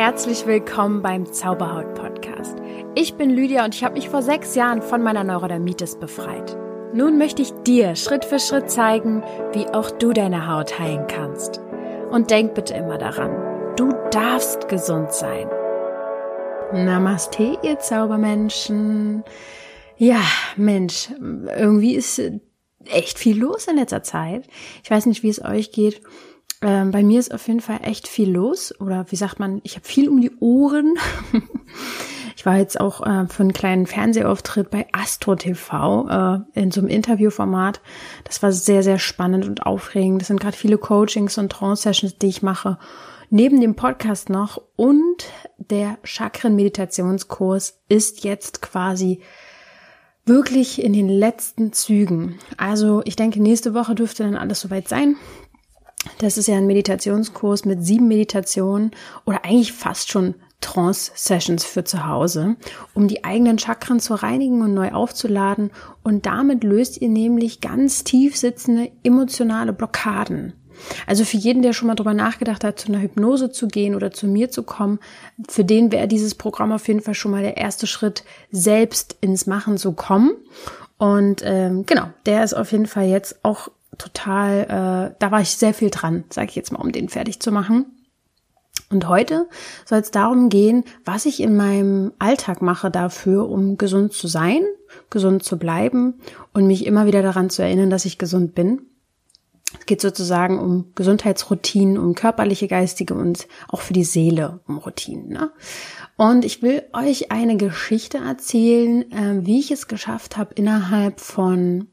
Herzlich willkommen beim Zauberhaut Podcast. Ich bin Lydia und ich habe mich vor sechs Jahren von meiner Neurodermitis befreit. Nun möchte ich dir Schritt für Schritt zeigen, wie auch du deine Haut heilen kannst. Und denk bitte immer daran, du darfst gesund sein. Namaste, ihr Zaubermenschen. Ja, Mensch, irgendwie ist echt viel los in letzter Zeit. Ich weiß nicht, wie es euch geht. Ähm, bei mir ist auf jeden Fall echt viel los. Oder wie sagt man, ich habe viel um die Ohren. ich war jetzt auch äh, für einen kleinen Fernsehauftritt bei Astro TV äh, in so einem Interviewformat. Das war sehr, sehr spannend und aufregend. Das sind gerade viele Coachings und Trance-Sessions, die ich mache. Neben dem Podcast noch und der Chakren-Meditationskurs ist jetzt quasi wirklich in den letzten Zügen. Also ich denke, nächste Woche dürfte dann alles soweit sein. Das ist ja ein Meditationskurs mit sieben Meditationen oder eigentlich fast schon Trance-Sessions für zu Hause, um die eigenen Chakren zu reinigen und neu aufzuladen. Und damit löst ihr nämlich ganz tief sitzende emotionale Blockaden. Also für jeden, der schon mal drüber nachgedacht hat, zu einer Hypnose zu gehen oder zu mir zu kommen, für den wäre dieses Programm auf jeden Fall schon mal der erste Schritt, selbst ins Machen zu kommen. Und ähm, genau, der ist auf jeden Fall jetzt auch total, äh, da war ich sehr viel dran, sage ich jetzt mal, um den fertig zu machen. Und heute soll es darum gehen, was ich in meinem Alltag mache dafür, um gesund zu sein, gesund zu bleiben und mich immer wieder daran zu erinnern, dass ich gesund bin. Es geht sozusagen um Gesundheitsroutinen, um körperliche, geistige und auch für die Seele um Routinen. Ne? Und ich will euch eine Geschichte erzählen, äh, wie ich es geschafft habe, innerhalb von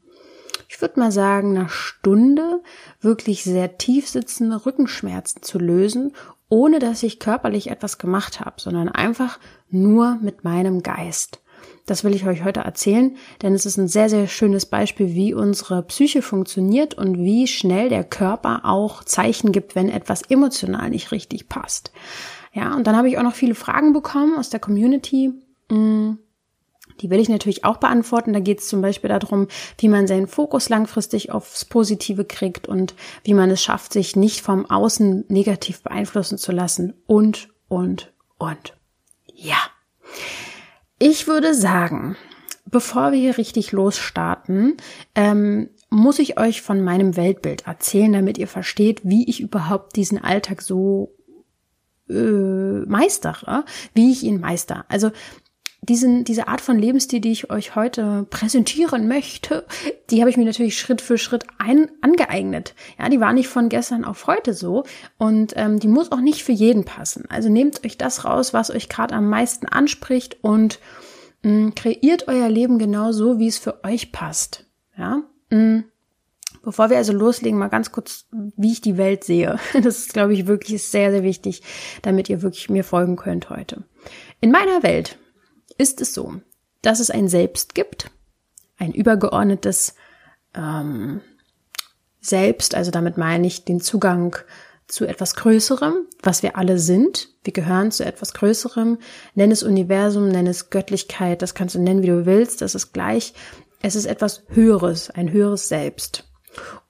ich würde mal sagen, einer Stunde wirklich sehr tief sitzende Rückenschmerzen zu lösen, ohne dass ich körperlich etwas gemacht habe, sondern einfach nur mit meinem Geist. Das will ich euch heute erzählen, denn es ist ein sehr, sehr schönes Beispiel, wie unsere Psyche funktioniert und wie schnell der Körper auch Zeichen gibt, wenn etwas emotional nicht richtig passt. Ja, und dann habe ich auch noch viele Fragen bekommen aus der Community. Hm, die will ich natürlich auch beantworten. Da geht es zum Beispiel darum, wie man seinen Fokus langfristig aufs Positive kriegt und wie man es schafft, sich nicht vom Außen negativ beeinflussen zu lassen. Und, und, und. Ja. Ich würde sagen, bevor wir hier richtig losstarten, ähm, muss ich euch von meinem Weltbild erzählen, damit ihr versteht, wie ich überhaupt diesen Alltag so äh, meistere, wie ich ihn meister. Also diesen, diese Art von Lebensstil, die ich euch heute präsentieren möchte, die habe ich mir natürlich Schritt für Schritt ein, angeeignet. Ja, die war nicht von gestern auf heute so und ähm, die muss auch nicht für jeden passen. Also nehmt euch das raus, was euch gerade am meisten anspricht und mh, mm, kreiert euer Leben genau so, wie es für euch passt. Ja. Mh. Mm. Bevor wir also loslegen, mal ganz kurz, wie ich die Welt sehe. Das ist, glaube ich, wirklich sehr, sehr wichtig, damit ihr wirklich mir folgen könnt heute. In meiner Welt ist es so, dass es ein Selbst gibt, ein übergeordnetes ähm, Selbst, also damit meine ich den Zugang zu etwas Größerem, was wir alle sind. Wir gehören zu etwas Größerem. Nenn es Universum, nenn es Göttlichkeit, das kannst du nennen, wie du willst, das ist gleich. Es ist etwas Höheres, ein höheres Selbst.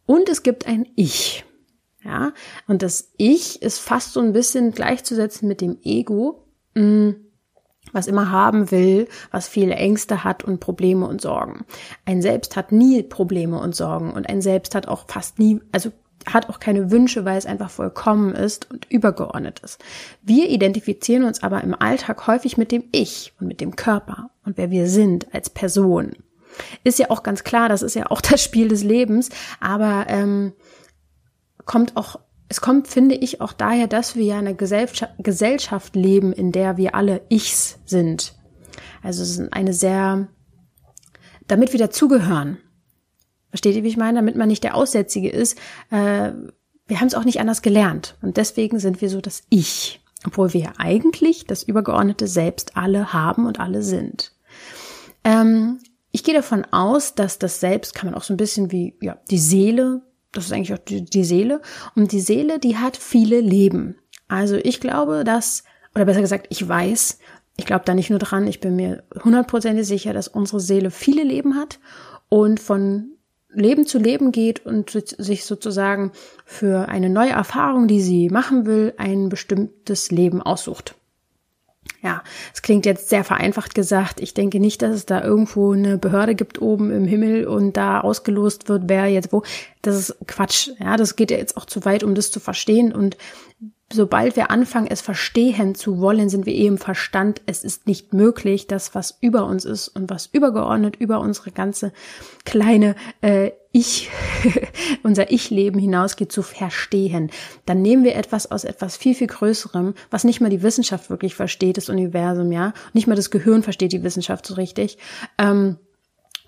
Und es gibt ein Ich. Ja, und das Ich ist fast so ein bisschen gleichzusetzen mit dem Ego. Mm was immer haben will, was viele Ängste hat und Probleme und Sorgen. Ein Selbst hat nie Probleme und Sorgen und ein Selbst hat auch fast nie, also hat auch keine Wünsche, weil es einfach vollkommen ist und übergeordnet ist. Wir identifizieren uns aber im Alltag häufig mit dem Ich und mit dem Körper und wer wir sind als Person. Ist ja auch ganz klar, das ist ja auch das Spiel des Lebens, aber ähm, kommt auch es kommt, finde ich, auch daher, dass wir ja eine Gesellschaft, Gesellschaft leben, in der wir alle Ichs sind. Also es ist eine sehr, damit wir dazugehören. Versteht ihr, wie ich meine? Damit man nicht der Aussätzige ist. Äh, wir haben es auch nicht anders gelernt. Und deswegen sind wir so das Ich. Obwohl wir ja eigentlich das übergeordnete Selbst alle haben und alle sind. Ähm, ich gehe davon aus, dass das Selbst kann man auch so ein bisschen wie ja, die Seele das ist eigentlich auch die, die Seele. Und die Seele, die hat viele Leben. Also ich glaube, dass, oder besser gesagt, ich weiß, ich glaube da nicht nur dran, ich bin mir hundertprozentig sicher, dass unsere Seele viele Leben hat und von Leben zu Leben geht und sich sozusagen für eine neue Erfahrung, die sie machen will, ein bestimmtes Leben aussucht. Ja, es klingt jetzt sehr vereinfacht gesagt. Ich denke nicht, dass es da irgendwo eine Behörde gibt oben im Himmel und da ausgelost wird, wer jetzt wo. Das ist Quatsch. Ja, das geht ja jetzt auch zu weit, um das zu verstehen. Und sobald wir anfangen, es verstehen zu wollen, sind wir eh Verstand. Es ist nicht möglich, das, was über uns ist und was übergeordnet über unsere ganze kleine äh, Ich, unser Ich-Leben hinausgeht, zu verstehen. Dann nehmen wir etwas aus etwas viel, viel Größerem, was nicht mal die Wissenschaft wirklich versteht, das Universum, ja. Nicht mal das Gehirn versteht die Wissenschaft so richtig. Ähm,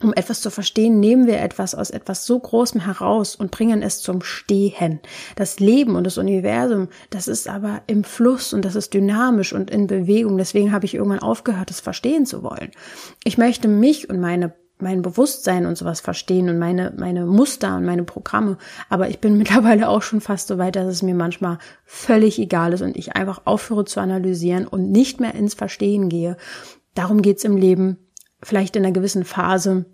um etwas zu verstehen, nehmen wir etwas aus etwas so Großem heraus und bringen es zum Stehen. Das Leben und das Universum, das ist aber im Fluss und das ist dynamisch und in Bewegung. Deswegen habe ich irgendwann aufgehört, es verstehen zu wollen. Ich möchte mich und meine mein Bewusstsein und sowas verstehen und meine, meine Muster und meine Programme. Aber ich bin mittlerweile auch schon fast so weit, dass es mir manchmal völlig egal ist und ich einfach aufhöre zu analysieren und nicht mehr ins Verstehen gehe. Darum geht's im Leben vielleicht in einer gewissen Phase,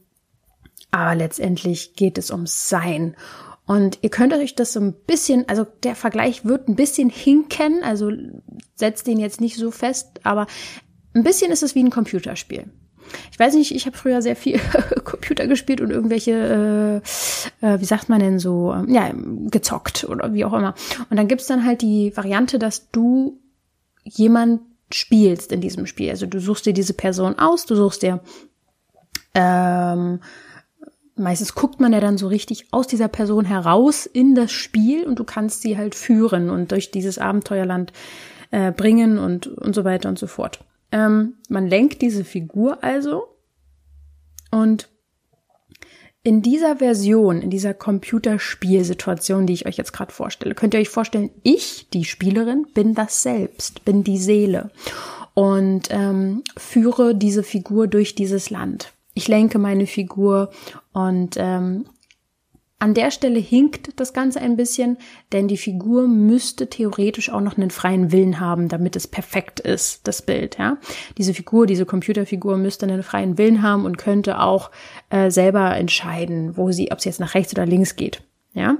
aber letztendlich geht es ums Sein. Und ihr könnt euch das so ein bisschen, also der Vergleich wird ein bisschen hinken, also setzt den jetzt nicht so fest, aber ein bisschen ist es wie ein Computerspiel. Ich weiß nicht, ich habe früher sehr viel Computer gespielt und irgendwelche, äh, äh, wie sagt man denn so, äh, ja, gezockt oder wie auch immer. Und dann gibt's dann halt die Variante, dass du jemand spielst in diesem Spiel. Also du suchst dir diese Person aus, du suchst dir ähm, meistens guckt man ja dann so richtig aus dieser Person heraus in das Spiel und du kannst sie halt führen und durch dieses Abenteuerland äh, bringen und, und so weiter und so fort. Ähm, man lenkt diese Figur also und in dieser Version, in dieser Computerspielsituation, die ich euch jetzt gerade vorstelle, könnt ihr euch vorstellen, ich, die Spielerin, bin das selbst, bin die Seele und ähm, führe diese Figur durch dieses Land. Ich lenke meine Figur und ähm, an der Stelle hinkt das Ganze ein bisschen, denn die Figur müsste theoretisch auch noch einen freien Willen haben, damit es perfekt ist, das Bild. Ja, diese Figur, diese Computerfigur müsste einen freien Willen haben und könnte auch äh, selber entscheiden, wo sie, ob sie jetzt nach rechts oder links geht. Ja,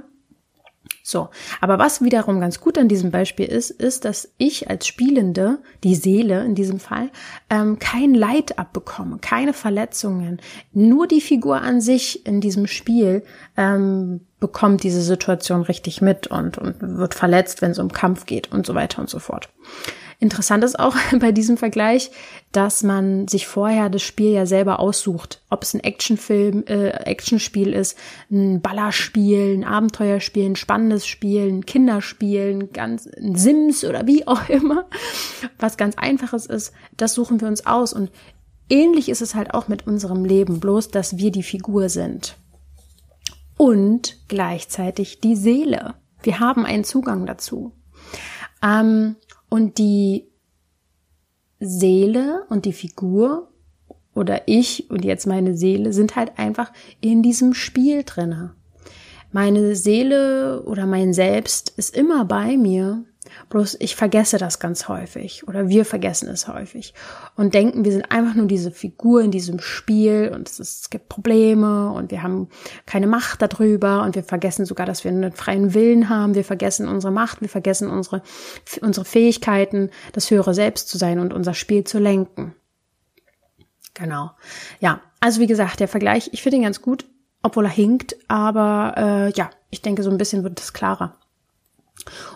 so, aber was wiederum ganz gut an diesem Beispiel ist, ist, dass ich als Spielende, die Seele in diesem Fall, ähm, kein Leid abbekomme, keine Verletzungen. Nur die Figur an sich in diesem Spiel ähm, bekommt diese Situation richtig mit und, und wird verletzt, wenn es um Kampf geht und so weiter und so fort. Interessant ist auch bei diesem Vergleich, dass man sich vorher das Spiel ja selber aussucht. Ob es ein Actionfilm, äh, Actionspiel ist, ein Ballerspiel, ein Abenteuerspiel, ein spannendes Spiel, ein Kinderspiel, ein ganz ein Sims oder wie auch immer. Was ganz einfaches ist, das suchen wir uns aus. Und ähnlich ist es halt auch mit unserem Leben, bloß dass wir die Figur sind. Und gleichzeitig die Seele. Wir haben einen Zugang dazu. Ähm, und die Seele und die Figur oder ich und jetzt meine Seele sind halt einfach in diesem Spiel drinne. Meine Seele oder mein Selbst ist immer bei mir Bloß ich vergesse das ganz häufig oder wir vergessen es häufig und denken, wir sind einfach nur diese Figur in diesem Spiel und es, ist, es gibt Probleme und wir haben keine Macht darüber und wir vergessen sogar, dass wir einen freien Willen haben. Wir vergessen unsere Macht, wir vergessen unsere, unsere Fähigkeiten, das höhere Selbst zu sein und unser Spiel zu lenken. Genau. Ja, also wie gesagt, der Vergleich, ich finde ihn ganz gut, obwohl er hinkt, aber äh, ja, ich denke, so ein bisschen wird es klarer.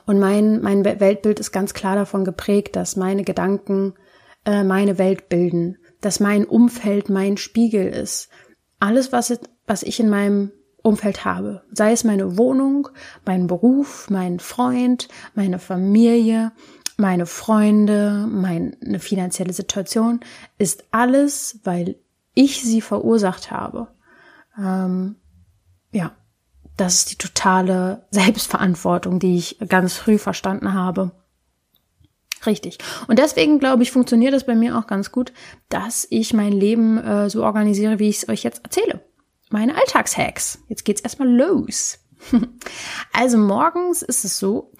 Und mein, mein Weltbild ist ganz klar davon geprägt, dass meine Gedanken äh, meine Welt bilden, dass mein Umfeld mein Spiegel ist. Alles, was, was ich in meinem Umfeld habe, sei es meine Wohnung, mein Beruf, mein Freund, meine Familie, meine Freunde, meine finanzielle Situation, ist alles, weil ich sie verursacht habe. Ähm, ja, das ist die totale Selbstverantwortung, die ich ganz früh verstanden habe. Richtig. Und deswegen glaube ich, funktioniert es bei mir auch ganz gut, dass ich mein Leben äh, so organisiere, wie ich es euch jetzt erzähle. Meine Alltagshacks. Jetzt geht's erstmal los. also morgens ist es so,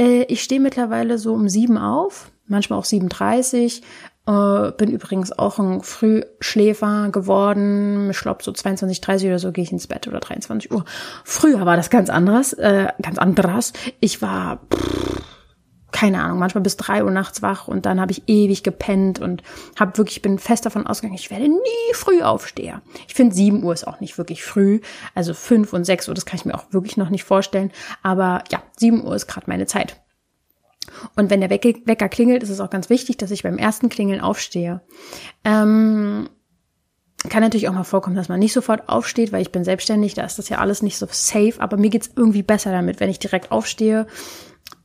äh, ich stehe mittlerweile so um sieben auf, manchmal auch 7.30 äh, bin übrigens auch ein Frühschläfer geworden. Ich glaube, so 22, 30 oder so gehe ich ins Bett oder 23 Uhr. Früher war das ganz anderes, äh, ganz anderes. Ich war, pff, keine Ahnung, manchmal bis drei Uhr nachts wach und dann habe ich ewig gepennt und habe wirklich, bin fest davon ausgegangen, ich werde nie früh aufstehen. Ich finde sieben Uhr ist auch nicht wirklich früh, also fünf und sechs Uhr, das kann ich mir auch wirklich noch nicht vorstellen, aber ja, sieben Uhr ist gerade meine Zeit. Und wenn der Wecker klingelt, ist es auch ganz wichtig, dass ich beim ersten Klingeln aufstehe. Ähm, kann natürlich auch mal vorkommen, dass man nicht sofort aufsteht, weil ich bin selbstständig, da ist das ja alles nicht so safe, aber mir geht's irgendwie besser damit, wenn ich direkt aufstehe.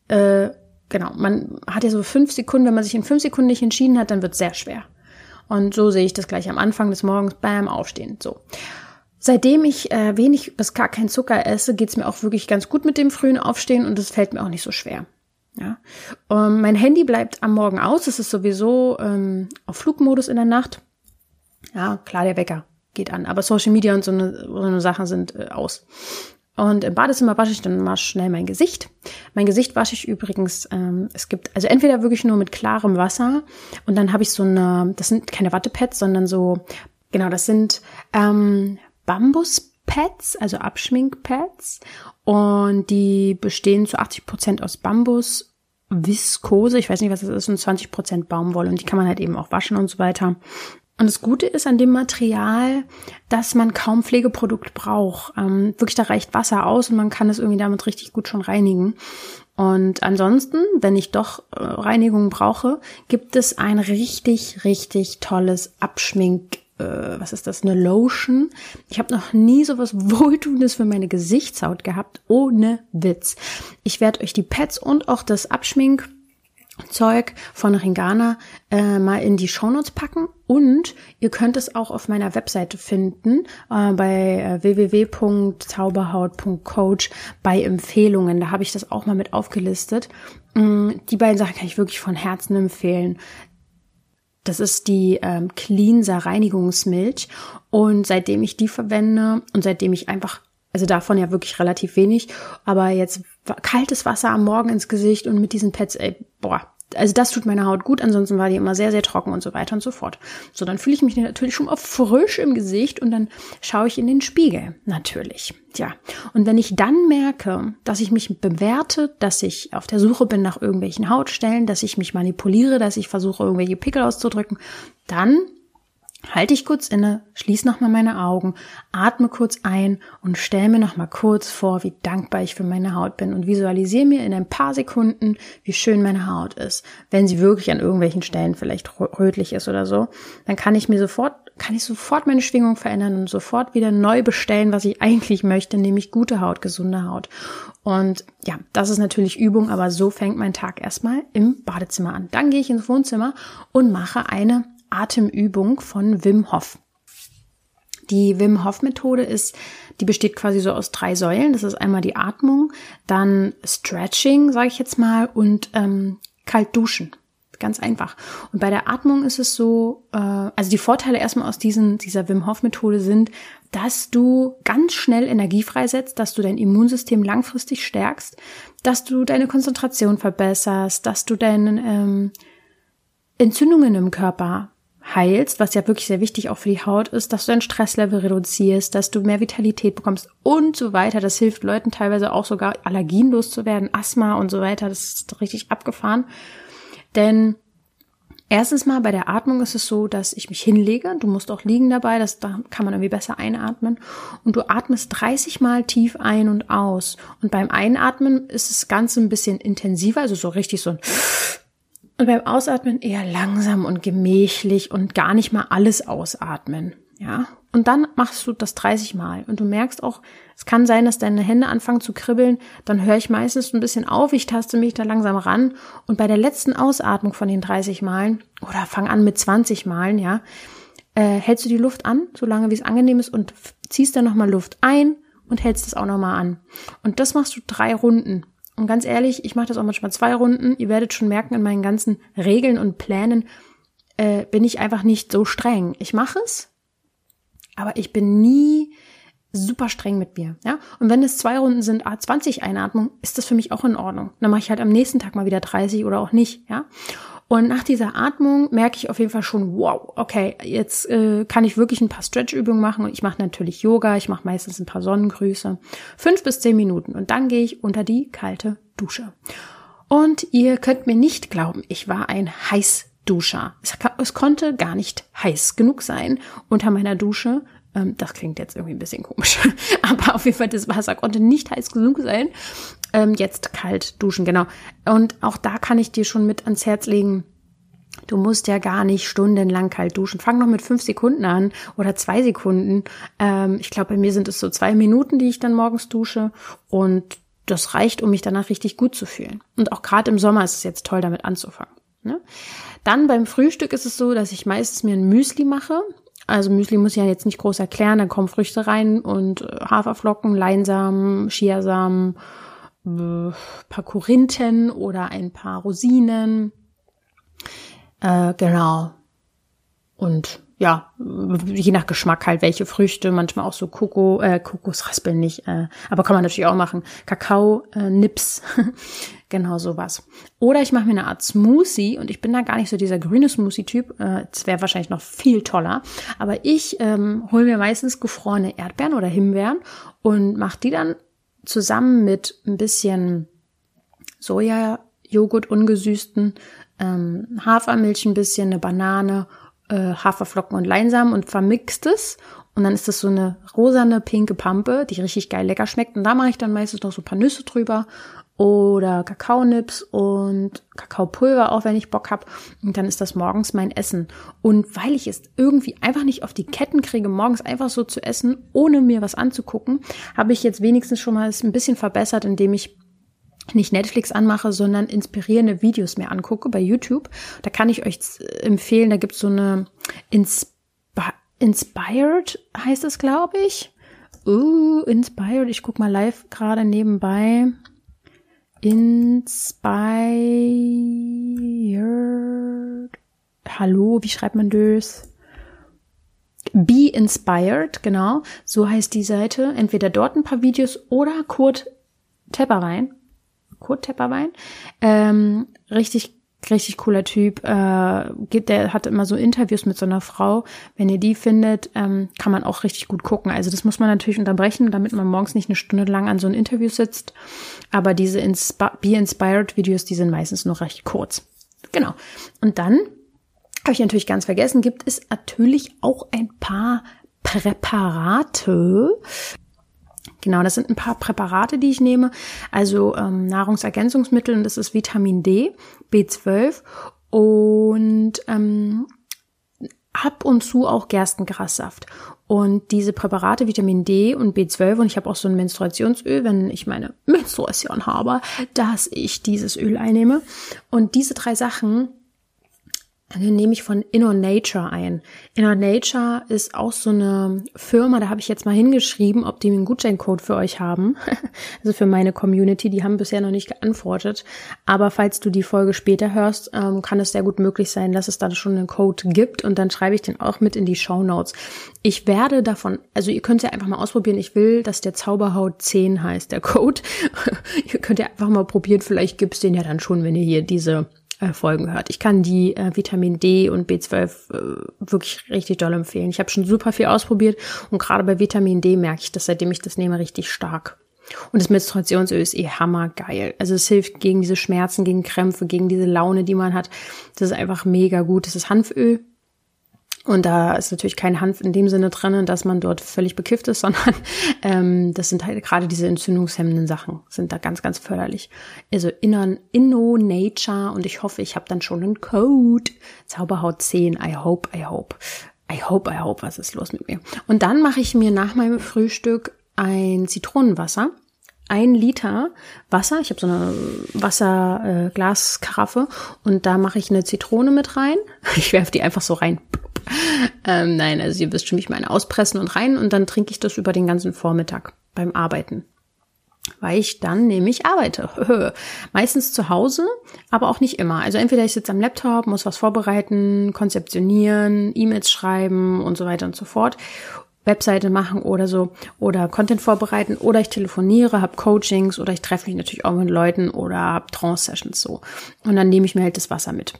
Äh, genau, man hat ja so fünf Sekunden, wenn man sich in fünf Sekunden nicht entschieden hat, dann wird's sehr schwer. Und so sehe ich das gleich am Anfang des Morgens, bam, aufstehen. So. Seitdem ich äh, wenig bis gar kein Zucker esse, geht's mir auch wirklich ganz gut mit dem frühen Aufstehen und es fällt mir auch nicht so schwer. Ja, um, ähm, mein Handy bleibt am Morgen aus. Es ist sowieso ähm, auf Flugmodus in der Nacht. Ja, klar, der Wecker geht an, aber Social Media und so eine, so eine Sachen sind äh, aus. Und im Badezimmer wasche ich dann mal schnell mein Gesicht. Mein Gesicht wasche ich übrigens, ähm, es gibt, also entweder wirklich nur mit klarem Wasser und dann habe ich so eine, das sind keine Wattepads, sondern so, genau, das sind ähm, Bambuspads, also Abschminkpads. Und die bestehen zu 80 Prozent aus Bambus, Viskose, ich weiß nicht, was das ist, und 20 Prozent Baumwolle. Und die kann man halt eben auch waschen und so weiter. Und das Gute ist an dem Material, dass man kaum Pflegeprodukt braucht. Ähm, wirklich, da reicht Wasser aus und man kann es irgendwie damit richtig gut schon reinigen. Und ansonsten, wenn ich doch äh, Reinigung brauche, gibt es ein richtig, richtig tolles Abschmink äh, was ist das, eine Lotion. Ich habe noch nie sowas Wohltuendes für meine Gesichtshaut gehabt, ohne Witz. Ich werde euch die Pads und auch das Abschmink Zeug von Ringana äh, mal in die Shownotes packen und ihr könnt es auch auf meiner Webseite finden äh, bei äh, www.zauberhaut.coach bei Empfehlungen. Da habe ich das auch mal mit aufgelistet. Mm, die beiden Sachen kann ich wirklich von Herzen empfehlen. Das ist die ähm, Cleanser Reinigungsmilch. Und seitdem ich die verwende und seitdem ich einfach also davon ja wirklich relativ wenig, aber jetzt kaltes Wasser am Morgen ins Gesicht und mit diesen Pads, ey, boah, also das tut meiner Haut gut, ansonsten war die immer sehr, sehr trocken und so weiter und so fort. So, dann fühle ich mich natürlich schon mal frisch im Gesicht und dann schaue ich in den Spiegel, natürlich. Ja, und wenn ich dann merke, dass ich mich bewerte, dass ich auf der Suche bin nach irgendwelchen Hautstellen, dass ich mich manipuliere, dass ich versuche, irgendwelche Pickel auszudrücken, dann halte ich kurz inne, schließe nochmal meine Augen, atme kurz ein und stelle mir nochmal kurz vor, wie dankbar ich für meine Haut bin und visualisiere mir in ein paar Sekunden, wie schön meine Haut ist. Wenn sie wirklich an irgendwelchen Stellen vielleicht rötlich ist oder so, dann kann ich mir sofort, kann ich sofort meine Schwingung verändern und sofort wieder neu bestellen, was ich eigentlich möchte, nämlich gute Haut, gesunde Haut. Und ja, das ist natürlich Übung, aber so fängt mein Tag erstmal im Badezimmer an. Dann gehe ich ins Wohnzimmer und mache eine Atemübung von Wim Hof. Die Wim Hof Methode ist, die besteht quasi so aus drei Säulen. Das ist einmal die Atmung, dann Stretching, sage ich jetzt mal, und ähm, kalt duschen. Ganz einfach. Und bei der Atmung ist es so, äh, also die Vorteile erstmal aus diesen, dieser Wim Hof Methode sind, dass du ganz schnell Energie freisetzt, dass du dein Immunsystem langfristig stärkst, dass du deine Konzentration verbesserst, dass du deine ähm, Entzündungen im Körper heilst, was ja wirklich sehr wichtig auch für die Haut ist, dass du dein Stresslevel reduzierst, dass du mehr Vitalität bekommst und so weiter. Das hilft Leuten teilweise auch sogar Allergien loszuwerden, Asthma und so weiter. Das ist richtig abgefahren. Denn erstens mal bei der Atmung ist es so, dass ich mich hinlege. Du musst auch liegen dabei. Das, da kann man irgendwie besser einatmen. Und du atmest 30 Mal tief ein und aus. Und beim Einatmen ist das Ganze ein bisschen intensiver, also so richtig so ein und beim Ausatmen eher langsam und gemächlich und gar nicht mal alles ausatmen. Ja. Und dann machst du das 30 Mal. Und du merkst auch, es kann sein, dass deine Hände anfangen zu kribbeln. Dann höre ich meistens ein bisschen auf. Ich taste mich da langsam ran. Und bei der letzten Ausatmung von den 30 Malen, oder fang an mit 20 Malen, ja, äh, hältst du die Luft an, solange wie es angenehm ist, und ziehst dann nochmal Luft ein und hältst es auch nochmal an. Und das machst du drei Runden. Und ganz ehrlich, ich mache das auch manchmal zwei Runden. Ihr werdet schon merken, in meinen ganzen Regeln und Plänen äh, bin ich einfach nicht so streng. Ich mache es, aber ich bin nie super streng mit mir. Ja? Und wenn es zwei Runden sind, A20 Einatmung, ist das für mich auch in Ordnung. Dann mache ich halt am nächsten Tag mal wieder 30 oder auch nicht. Ja. Und nach dieser Atmung merke ich auf jeden Fall schon, wow, okay, jetzt äh, kann ich wirklich ein paar Stretch-Übungen machen. Und ich mache natürlich Yoga, ich mache meistens ein paar Sonnengrüße. Fünf bis zehn Minuten. Und dann gehe ich unter die kalte Dusche. Und ihr könnt mir nicht glauben, ich war ein Heißduscher. Es, es konnte gar nicht heiß genug sein unter meiner Dusche. Ähm, das klingt jetzt irgendwie ein bisschen komisch. Aber auf jeden Fall, das Wasser konnte nicht heiß genug sein. Ähm, jetzt kalt duschen, genau. Und auch da kann ich dir schon mit ans Herz legen, Du musst ja gar nicht stundenlang kalt duschen. Fang noch mit fünf Sekunden an oder zwei Sekunden. Ähm, ich glaube, bei mir sind es so zwei Minuten, die ich dann morgens dusche. Und das reicht, um mich danach richtig gut zu fühlen. Und auch gerade im Sommer ist es jetzt toll, damit anzufangen. Ne? Dann beim Frühstück ist es so, dass ich meistens mir ein Müsli mache. Also Müsli muss ich ja jetzt nicht groß erklären. Da kommen Früchte rein und äh, Haferflocken, Leinsamen, Chiasamen, äh, paar Korinthen oder ein paar Rosinen äh, genau. Und ja, je nach Geschmack halt, welche Früchte, manchmal auch so Koko, äh, Kokosraspeln nicht, äh, aber kann man natürlich auch machen. Kakao, äh, Nips, genau sowas. Oder ich mache mir eine Art Smoothie und ich bin da gar nicht so dieser grüne Smoothie-Typ, äh, das wäre wahrscheinlich noch viel toller, aber ich ähm, hole mir meistens gefrorene Erdbeeren oder Himbeeren und mache die dann zusammen mit ein bisschen Soja-Joghurt ungesüßten ähm, Hafermilch ein bisschen, eine Banane, äh, Haferflocken und Leinsamen und vermixt es. Und dann ist das so eine rosane, pinke Pampe, die richtig geil lecker schmeckt. Und da mache ich dann meistens noch so ein paar Nüsse drüber oder Kakaonips und Kakaopulver auch, wenn ich Bock hab. Und dann ist das morgens mein Essen. Und weil ich es irgendwie einfach nicht auf die Ketten kriege, morgens einfach so zu essen, ohne mir was anzugucken, habe ich jetzt wenigstens schon mal es ein bisschen verbessert, indem ich nicht Netflix anmache, sondern inspirierende Videos mir angucke bei YouTube. Da kann ich euch empfehlen, da gibt's so eine Insp Inspired, heißt es, glaube ich. Uh, Inspired, ich guck mal live gerade nebenbei. Inspired. Hallo, wie schreibt man das? Be Inspired, genau. So heißt die Seite. Entweder dort ein paar Videos oder Kurt Tepper Kurt Tepperwein. Ähm, richtig richtig cooler Typ. Äh, geht, der hat immer so Interviews mit so einer Frau. Wenn ihr die findet, ähm, kann man auch richtig gut gucken. Also das muss man natürlich unterbrechen, damit man morgens nicht eine Stunde lang an so einem Interview sitzt. Aber diese Inspi Be Inspired Videos, die sind meistens nur recht kurz. Genau. Und dann habe ich natürlich ganz vergessen, gibt es natürlich auch ein paar Präparate, Genau, das sind ein paar Präparate, die ich nehme. Also ähm, Nahrungsergänzungsmittel und das ist Vitamin D, B12 und ähm, ab und zu auch Gerstengrassaft. Und diese Präparate Vitamin D und B12 und ich habe auch so ein Menstruationsöl, wenn ich meine Menstruation habe, dass ich dieses Öl einnehme. Und diese drei Sachen dann nehme ich von Inner Nature ein. Inner Nature ist auch so eine Firma, da habe ich jetzt mal hingeschrieben, ob die einen Gutscheincode für euch haben. also für meine Community, die haben bisher noch nicht geantwortet. Aber falls du die Folge später hörst, ähm, kann es sehr gut möglich sein, dass es da schon einen Code gibt und dann schreibe ich den auch mit in die Show Notes. Ich werde davon, also ihr könnt ja einfach mal ausprobieren. Ich will, dass der Zauberhaut 10 heißt, der Code. ihr könnt ja einfach mal probieren, vielleicht gibt's den ja dann schon, wenn ihr hier diese äh, Folgen hört. Ich kann die äh, Vitamin D und B12 äh, wirklich richtig doll empfehlen. Ich habe schon super viel ausprobiert und gerade bei Vitamin D merke ich das, seitdem ich das nehme, richtig stark. Und das Menstruationsöl ist eh hammergeil. Also es hilft gegen diese Schmerzen, gegen Krämpfe, gegen diese Laune, die man hat. Das ist einfach mega gut. Das ist Hanföl. Und da ist natürlich kein Hanf in dem Sinne drin, dass man dort völlig bekifft ist, sondern ähm, das sind halt gerade diese entzündungshemmenden Sachen, sind da ganz, ganz förderlich. Also Inner, Inno Nature und ich hoffe, ich habe dann schon einen Code. Zauberhaut 10, I hope, I hope. I hope, I hope, was ist los mit mir? Und dann mache ich mir nach meinem Frühstück ein Zitronenwasser ein Liter Wasser. Ich habe so eine Wasserglaskaraffe äh, und da mache ich eine Zitrone mit rein. Ich werfe die einfach so rein. Ähm, nein, also ihr wisst schon, ich meine auspressen und rein und dann trinke ich das über den ganzen Vormittag beim Arbeiten. Weil ich dann nämlich arbeite. Meistens zu Hause, aber auch nicht immer. Also entweder ich sitze am Laptop, muss was vorbereiten, konzeptionieren, E-Mails schreiben und so weiter und so fort. Webseite machen oder so oder Content vorbereiten oder ich telefoniere, habe Coachings oder ich treffe mich natürlich auch mit Leuten oder habe Trance-Sessions so. Und dann nehme ich mir halt das Wasser mit.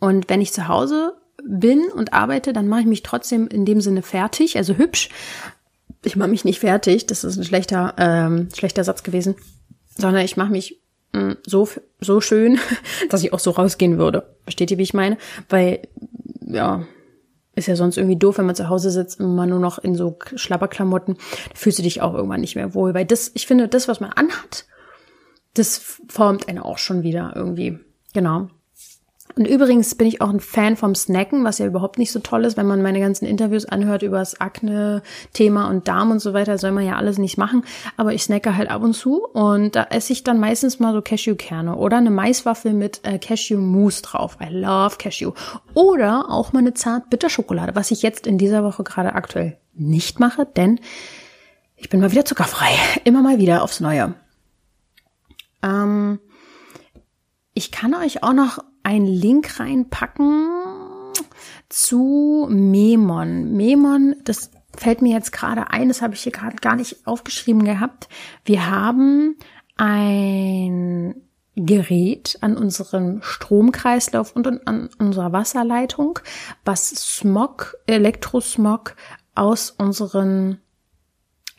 Und wenn ich zu Hause bin und arbeite, dann mache ich mich trotzdem in dem Sinne fertig, also hübsch. Ich mache mich nicht fertig, das ist ein schlechter, ähm, schlechter Satz gewesen, sondern ich mache mich mh, mm, so, so schön, dass ich auch so rausgehen würde. Versteht ihr, wie ich meine? Weil, ja, ist ja sonst irgendwie doof, wenn man zu Hause sitzt und man nur noch in so Schlapperklamotten, da fühlst du dich auch irgendwann nicht mehr wohl. Weil das, ich finde, das, was man anhat, das formt einen auch schon wieder irgendwie. Genau. Und übrigens bin ich auch ein Fan vom Snacken, was ja überhaupt nicht so toll ist, wenn man meine ganzen Interviews anhört über das Akne-Thema und Darm und so weiter, soll man ja alles nicht machen. Aber ich snacke halt ab und zu und da esse ich dann meistens mal so Cashewkerne oder eine Maiswaffel mit äh, Cashew-Mousse drauf. I love Cashew. Oder auch mal eine Zart-Bitterschokolade, was ich jetzt in dieser Woche gerade aktuell nicht mache, denn ich bin mal wieder zuckerfrei. Immer mal wieder aufs Neue. Ähm, ich kann euch auch noch einen Link reinpacken zu Memon. Memon, das fällt mir jetzt gerade ein, das habe ich hier gerade gar nicht aufgeschrieben gehabt. Wir haben ein Gerät an unserem Stromkreislauf und an unserer Wasserleitung, was Smog, Elektrosmog aus unseren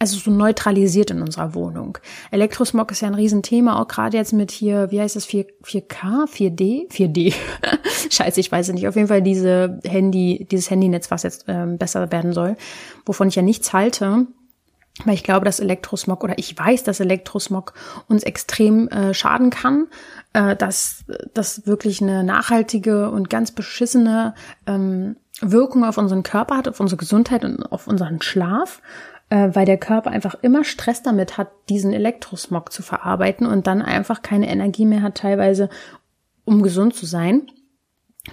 also so neutralisiert in unserer Wohnung. Elektrosmog ist ja ein Riesenthema, auch gerade jetzt mit hier, wie heißt das, 4, 4K, 4D? 4D. Scheiße, ich weiß es nicht. Auf jeden Fall diese Handy, dieses Handynetz, was jetzt ähm, besser werden soll, wovon ich ja nichts halte. Weil ich glaube, dass Elektrosmog oder ich weiß, dass Elektrosmog uns extrem äh, schaden kann, äh, dass das wirklich eine nachhaltige und ganz beschissene ähm, Wirkung auf unseren Körper hat, auf unsere Gesundheit und auf unseren Schlaf äh, weil der Körper einfach immer Stress damit hat, diesen Elektrosmog zu verarbeiten und dann einfach keine Energie mehr hat, teilweise, um gesund zu sein.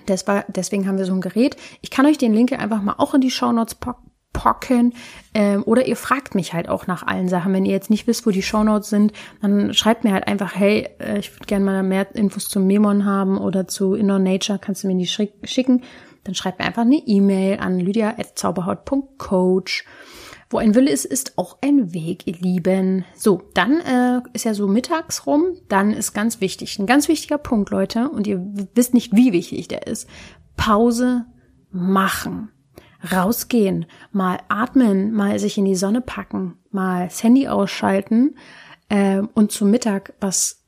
deswegen haben wir so ein Gerät. Ich kann euch den Link einfach mal auch in die Shownotes packen. Ähm, oder ihr fragt mich halt auch nach allen Sachen. Wenn ihr jetzt nicht wisst, wo die Shownotes sind, dann schreibt mir halt einfach, hey, äh, ich würde gerne mal mehr Infos zum Memon haben oder zu Inner Nature, kannst du mir die schicken. Dann schreibt mir einfach eine E-Mail an lydia.zauberhaut.coach. Wo ein Wille ist, ist auch ein Weg, ihr Lieben. So, dann äh, ist ja so mittags rum. Dann ist ganz wichtig, ein ganz wichtiger Punkt, Leute, und ihr wisst nicht, wie wichtig der ist. Pause machen. Rausgehen, mal atmen, mal sich in die Sonne packen, mal das Handy ausschalten äh, und zum Mittag was,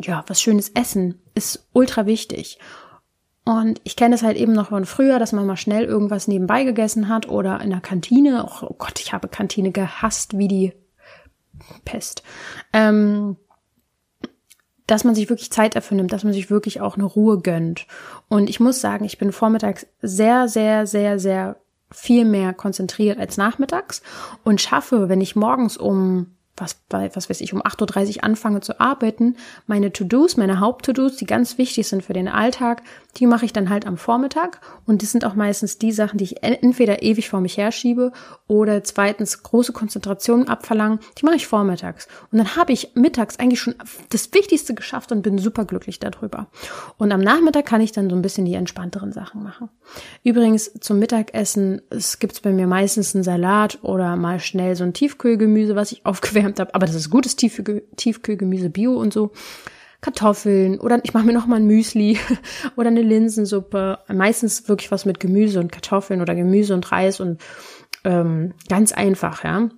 ja, was Schönes essen, ist ultra wichtig. Und ich kenne es halt eben noch von früher, dass man mal schnell irgendwas nebenbei gegessen hat oder in der Kantine. Oh Gott, ich habe Kantine gehasst wie die Pest. Ähm, dass man sich wirklich Zeit dafür nimmt, dass man sich wirklich auch eine Ruhe gönnt. Und ich muss sagen, ich bin vormittags sehr, sehr, sehr, sehr viel mehr konzentriert als nachmittags und schaffe, wenn ich morgens um was was weiß ich, um 8.30 Uhr anfange zu arbeiten, meine To-Dos, meine Haupt-To-Dos, die ganz wichtig sind für den Alltag, die mache ich dann halt am Vormittag. Und das sind auch meistens die Sachen, die ich entweder ewig vor mich herschiebe oder zweitens große Konzentration abverlangen, die mache ich vormittags. Und dann habe ich mittags eigentlich schon das Wichtigste geschafft und bin super glücklich darüber. Und am Nachmittag kann ich dann so ein bisschen die entspannteren Sachen machen. Übrigens zum Mittagessen, es gibt bei mir meistens einen Salat oder mal schnell so ein Tiefkühlgemüse, was ich aufgewärmt aufgewärmt habe, aber das ist gutes Tiefkühlgemüse, Bio und so. Kartoffeln oder ich mache mir noch mal ein Müsli oder eine Linsensuppe. Meistens wirklich was mit Gemüse und Kartoffeln oder Gemüse und Reis und ähm, ganz einfach, ja.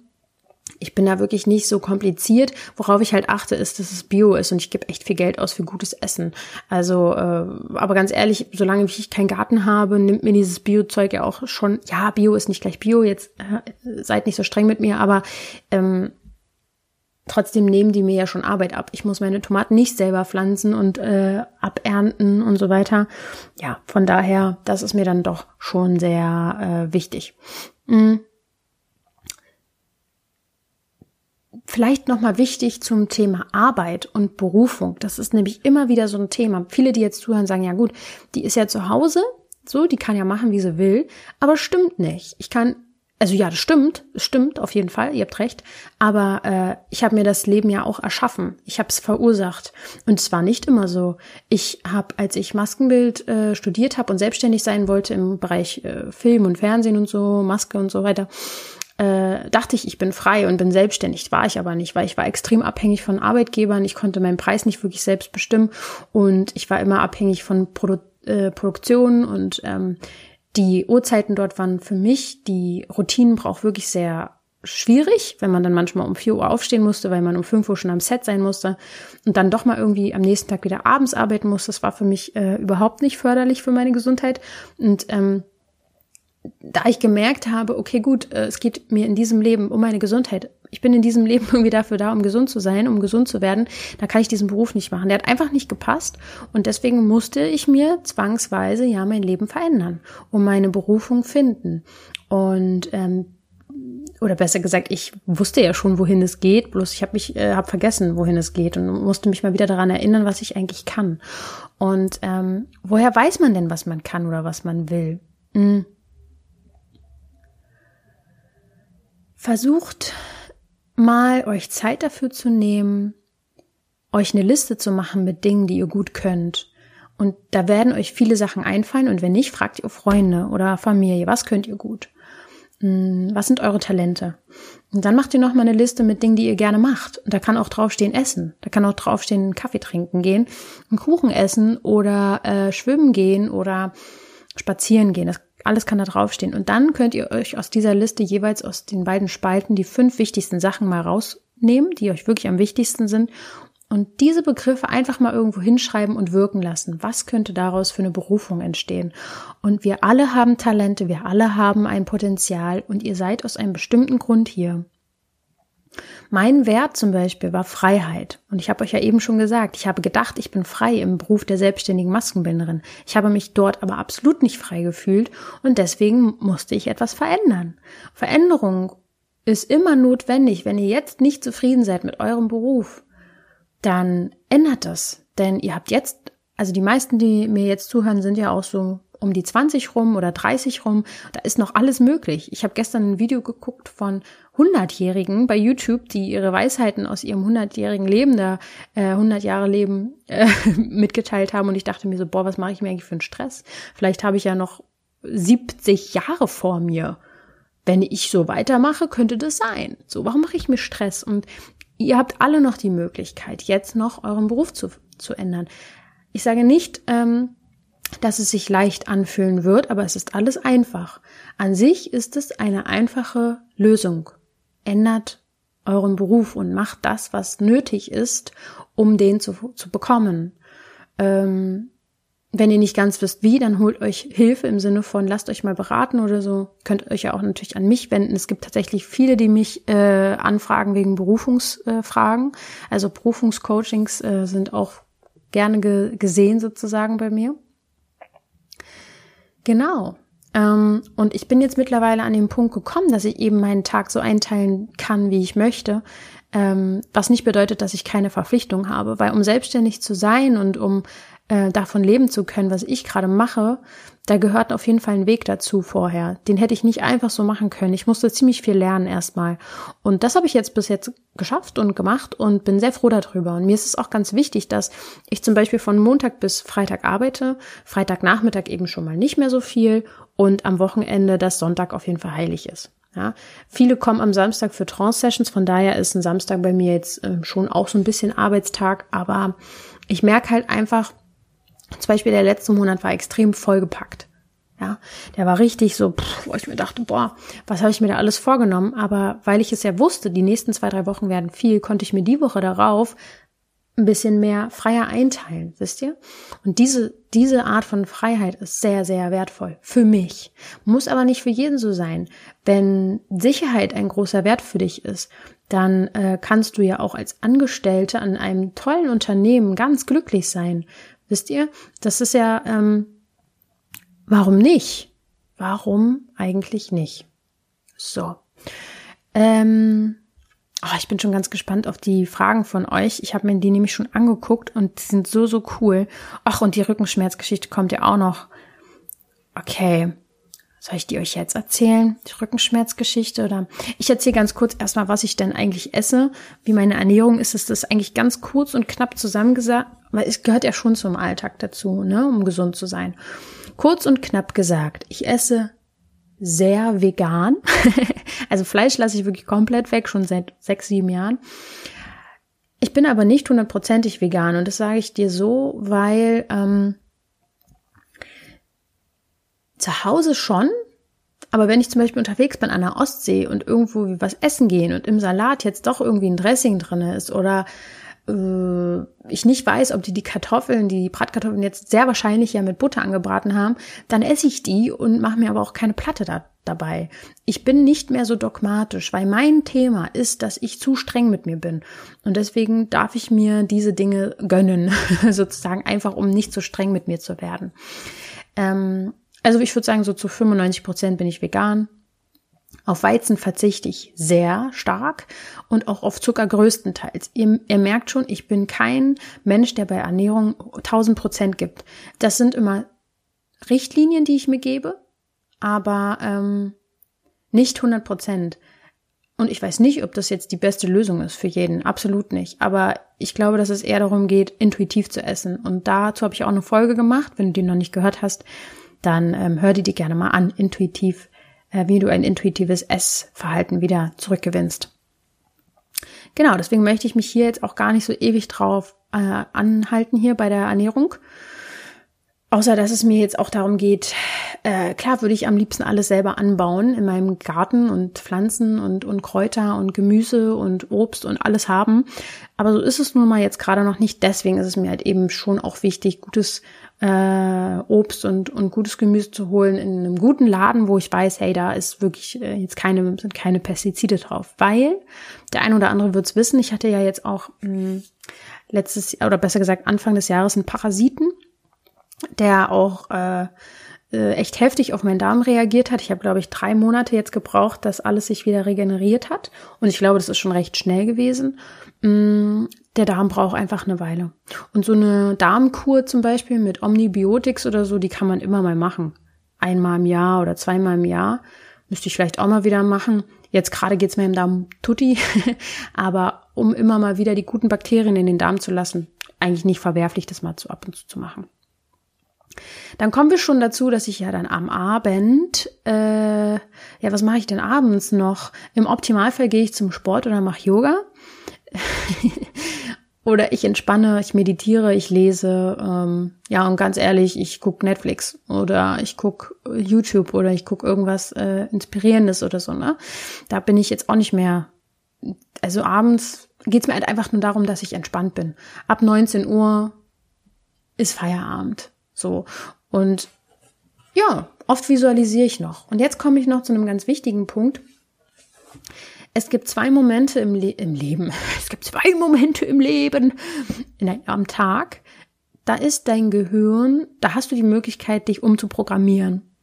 Ich bin da wirklich nicht so kompliziert. Worauf ich halt achte, ist, dass es Bio ist und ich gebe echt viel Geld aus für gutes Essen. Also, äh, aber ganz ehrlich, solange ich keinen Garten habe, nimmt mir dieses Bio-Zeug ja auch schon. Ja, Bio ist nicht gleich Bio. Jetzt äh, seid nicht so streng mit mir, aber ähm, trotzdem nehmen die mir ja schon Arbeit ab. Ich muss meine Tomaten nicht selber pflanzen und äh, abernten und so weiter. Ja, von daher, das ist mir dann doch schon sehr äh, wichtig. Mhm. Vielleicht nochmal wichtig zum Thema Arbeit und Berufung. Das ist nämlich immer wieder so ein Thema. Viele, die jetzt zuhören, sagen, ja gut, die ist ja zu Hause, so, die kann ja machen, wie sie will, aber stimmt nicht. Ich kann also ja, das stimmt, es stimmt auf jeden Fall, ihr habt recht, aber äh, ich habe mir das Leben ja auch erschaffen. Ich habe es verursacht und es war nicht immer so. Ich habe, als ich Maskenbild äh, studiert habe und selbstständig sein wollte im Bereich äh, Film und Fernsehen und so, Maske und so weiter, äh, dachte ich, ich bin frei und bin selbstständig. War ich aber nicht, weil ich war extrem abhängig von Arbeitgebern. Ich konnte meinen Preis nicht wirklich selbst bestimmen und ich war immer abhängig von Produ äh, Produktion und ähm, die Uhrzeiten dort waren für mich, die Routinen braucht wirklich sehr schwierig, wenn man dann manchmal um 4 Uhr aufstehen musste, weil man um 5 Uhr schon am Set sein musste und dann doch mal irgendwie am nächsten Tag wieder abends arbeiten musste. Das war für mich äh, überhaupt nicht förderlich für meine Gesundheit. Und ähm, da ich gemerkt habe, okay, gut, äh, es geht mir in diesem Leben um meine Gesundheit. Ich bin in diesem Leben irgendwie dafür da, um gesund zu sein, um gesund zu werden. Da kann ich diesen Beruf nicht machen. Der hat einfach nicht gepasst. Und deswegen musste ich mir zwangsweise ja mein Leben verändern, um meine Berufung finden. Und ähm, oder besser gesagt, ich wusste ja schon, wohin es geht, bloß ich habe mich, äh, habe vergessen, wohin es geht und musste mich mal wieder daran erinnern, was ich eigentlich kann. Und ähm, woher weiß man denn, was man kann oder was man will? Hm. Versucht mal euch Zeit dafür zu nehmen, euch eine Liste zu machen mit Dingen, die ihr gut könnt. Und da werden euch viele Sachen einfallen und wenn nicht, fragt ihr Freunde oder Familie, was könnt ihr gut? Hm, was sind eure Talente? Und dann macht ihr nochmal eine Liste mit Dingen, die ihr gerne macht. Und da kann auch draufstehen Essen. Da kann auch draufstehen Kaffee trinken gehen, einen Kuchen essen oder äh, schwimmen gehen oder spazieren gehen. Das alles kann da draufstehen. Und dann könnt ihr euch aus dieser Liste jeweils aus den beiden Spalten die fünf wichtigsten Sachen mal rausnehmen, die euch wirklich am wichtigsten sind. Und diese Begriffe einfach mal irgendwo hinschreiben und wirken lassen. Was könnte daraus für eine Berufung entstehen? Und wir alle haben Talente, wir alle haben ein Potenzial und ihr seid aus einem bestimmten Grund hier. Mein Wert zum Beispiel war Freiheit. Und ich habe euch ja eben schon gesagt, ich habe gedacht, ich bin frei im Beruf der selbstständigen Maskenbinderin. Ich habe mich dort aber absolut nicht frei gefühlt und deswegen musste ich etwas verändern. Veränderung ist immer notwendig. Wenn ihr jetzt nicht zufrieden seid mit eurem Beruf, dann ändert das. Denn ihr habt jetzt, also die meisten, die mir jetzt zuhören, sind ja auch so um die 20 rum oder 30 rum. Da ist noch alles möglich. Ich habe gestern ein Video geguckt von 100-Jährigen bei YouTube, die ihre Weisheiten aus ihrem 100-jährigen Leben, da äh, 100 Jahre Leben äh, mitgeteilt haben. Und ich dachte mir so, boah, was mache ich mir eigentlich für einen Stress? Vielleicht habe ich ja noch 70 Jahre vor mir. Wenn ich so weitermache, könnte das sein. So, warum mache ich mir Stress? Und ihr habt alle noch die Möglichkeit, jetzt noch euren Beruf zu, zu ändern. Ich sage nicht, ähm, dass es sich leicht anfühlen wird, aber es ist alles einfach. An sich ist es eine einfache Lösung. Ändert euren Beruf und macht das, was nötig ist, um den zu, zu bekommen. Ähm, wenn ihr nicht ganz wisst, wie, dann holt euch Hilfe im Sinne von lasst euch mal beraten oder so. Könnt euch ja auch natürlich an mich wenden. Es gibt tatsächlich viele, die mich äh, anfragen wegen Berufungsfragen. Äh, also Berufungscoachings äh, sind auch gerne ge gesehen sozusagen bei mir. Genau. Ähm, und ich bin jetzt mittlerweile an den Punkt gekommen, dass ich eben meinen Tag so einteilen kann, wie ich möchte. Ähm, was nicht bedeutet, dass ich keine Verpflichtung habe, weil um selbstständig zu sein und um äh, davon leben zu können, was ich gerade mache, da gehört auf jeden Fall ein Weg dazu vorher. Den hätte ich nicht einfach so machen können. Ich musste ziemlich viel lernen erstmal. Und das habe ich jetzt bis jetzt geschafft und gemacht und bin sehr froh darüber. Und mir ist es auch ganz wichtig, dass ich zum Beispiel von Montag bis Freitag arbeite, Freitagnachmittag eben schon mal nicht mehr so viel und am Wochenende, dass Sonntag auf jeden Fall heilig ist. Ja, viele kommen am Samstag für Trance-Sessions, von daher ist ein Samstag bei mir jetzt äh, schon auch so ein bisschen Arbeitstag, aber ich merke halt einfach, zum Beispiel der letzte Monat war extrem vollgepackt. Ja, der war richtig so, pff, wo ich mir dachte, boah, was habe ich mir da alles vorgenommen? Aber weil ich es ja wusste, die nächsten zwei, drei Wochen werden viel, konnte ich mir die Woche darauf ein bisschen mehr freier einteilen, wisst ihr? Und diese, diese Art von Freiheit ist sehr, sehr wertvoll für mich. Muss aber nicht für jeden so sein. Wenn Sicherheit ein großer Wert für dich ist, dann äh, kannst du ja auch als Angestellte an einem tollen Unternehmen ganz glücklich sein. Wisst ihr? Das ist ja, ähm, warum nicht? Warum eigentlich nicht? So. Ähm, oh, ich bin schon ganz gespannt auf die Fragen von euch. Ich habe mir die nämlich schon angeguckt und die sind so, so cool. Ach, und die Rückenschmerzgeschichte kommt ja auch noch. Okay. Soll ich die euch jetzt erzählen? Die Rückenschmerzgeschichte oder? Ich erzähle ganz kurz erstmal, was ich denn eigentlich esse. Wie meine Ernährung ist, ist das eigentlich ganz kurz und knapp zusammengesagt, weil es gehört ja schon zum Alltag dazu, ne, um gesund zu sein. Kurz und knapp gesagt, ich esse sehr vegan. also Fleisch lasse ich wirklich komplett weg, schon seit sechs, sieben Jahren. Ich bin aber nicht hundertprozentig vegan und das sage ich dir so, weil ähm, zu Hause schon, Aber wenn ich zum Beispiel unterwegs bin an der Ostsee und irgendwo was essen gehen und im Salat jetzt doch irgendwie ein Dressing drin ist oder ich nicht weiß, ob die die Kartoffeln, die Bratkartoffeln jetzt sehr wahrscheinlich ja mit Butter angebraten haben, dann esse ich die und mache mir aber auch keine Platte da, dabei. Ich bin nicht mehr so dogmatisch, weil mein Thema ist, dass ich zu streng mit mir bin. Und deswegen darf ich mir diese Dinge gönnen, sozusagen einfach, um nicht so streng mit mir zu werden. Ähm, also ich würde sagen, so zu 95 Prozent bin ich vegan. Auf Weizen verzichte ich sehr stark und auch auf Zucker größtenteils. Ihr, ihr merkt schon, ich bin kein Mensch, der bei Ernährung 1000 Prozent gibt. Das sind immer Richtlinien, die ich mir gebe, aber ähm, nicht 100 Prozent. Und ich weiß nicht, ob das jetzt die beste Lösung ist für jeden. Absolut nicht. Aber ich glaube, dass es eher darum geht, intuitiv zu essen. Und dazu habe ich auch eine Folge gemacht. Wenn du die noch nicht gehört hast, dann ähm, hör die dir gerne mal an. Intuitiv wie du ein intuitives Essverhalten wieder zurückgewinnst. Genau, deswegen möchte ich mich hier jetzt auch gar nicht so ewig drauf äh, anhalten hier bei der Ernährung. Außer dass es mir jetzt auch darum geht, äh, klar würde ich am liebsten alles selber anbauen in meinem Garten und Pflanzen und, und Kräuter und Gemüse und Obst und alles haben. Aber so ist es nun mal jetzt gerade noch nicht. Deswegen ist es mir halt eben schon auch wichtig, gutes äh, Obst und, und gutes Gemüse zu holen in einem guten Laden, wo ich weiß, hey, da ist wirklich äh, jetzt keine, sind keine Pestizide drauf. Weil der ein oder andere wird's wissen, ich hatte ja jetzt auch mh, hm, letztes oder besser gesagt Anfang des Jahres einen Parasiten, der auch äh, äh, echt heftig auf meinen Darm reagiert hat. Ich habe, glaube ich, drei Monate jetzt gebraucht, dass alles sich wieder regeneriert hat. Und ich glaube, das ist schon recht schnell gewesen. Mm, der Darm braucht einfach eine Weile. Und so eine Darmkur zum Beispiel mit Omnibiotics oder so, die kann man immer mal machen. Einmal im Jahr oder zweimal im Jahr. Müsste ich vielleicht auch mal wieder machen. Jetzt gerade geht's mir im Darm tutti, aber um immer mal wieder die guten Bakterien in den Darm zu lassen, eigentlich nicht verwerflich, das mal zu ab und zu zu machen. Dann kommen wir schon dazu, dass ich ja dann am Abend, äh, ja, was mache ich denn abends noch? Im Optimalfall gehe ich zum Sport oder mache Yoga. oder ich entspanne, ich meditiere, ich lese, ähm, ja, und ganz ehrlich, ich guck Netflix oder ich guck YouTube oder ich guck irgendwas äh, Inspirierendes oder so, ne? Da bin ich jetzt auch nicht mehr, also abends geht's mir halt einfach nur darum, dass ich entspannt bin. Ab 19 Uhr ist Feierabend. So. Und ja, oft visualisiere ich noch. Und jetzt komme ich noch zu einem ganz wichtigen Punkt. Es gibt zwei Momente im, Le im Leben. Es gibt zwei Momente im Leben in, am Tag. Da ist dein Gehirn, da hast du die Möglichkeit, dich umzuprogrammieren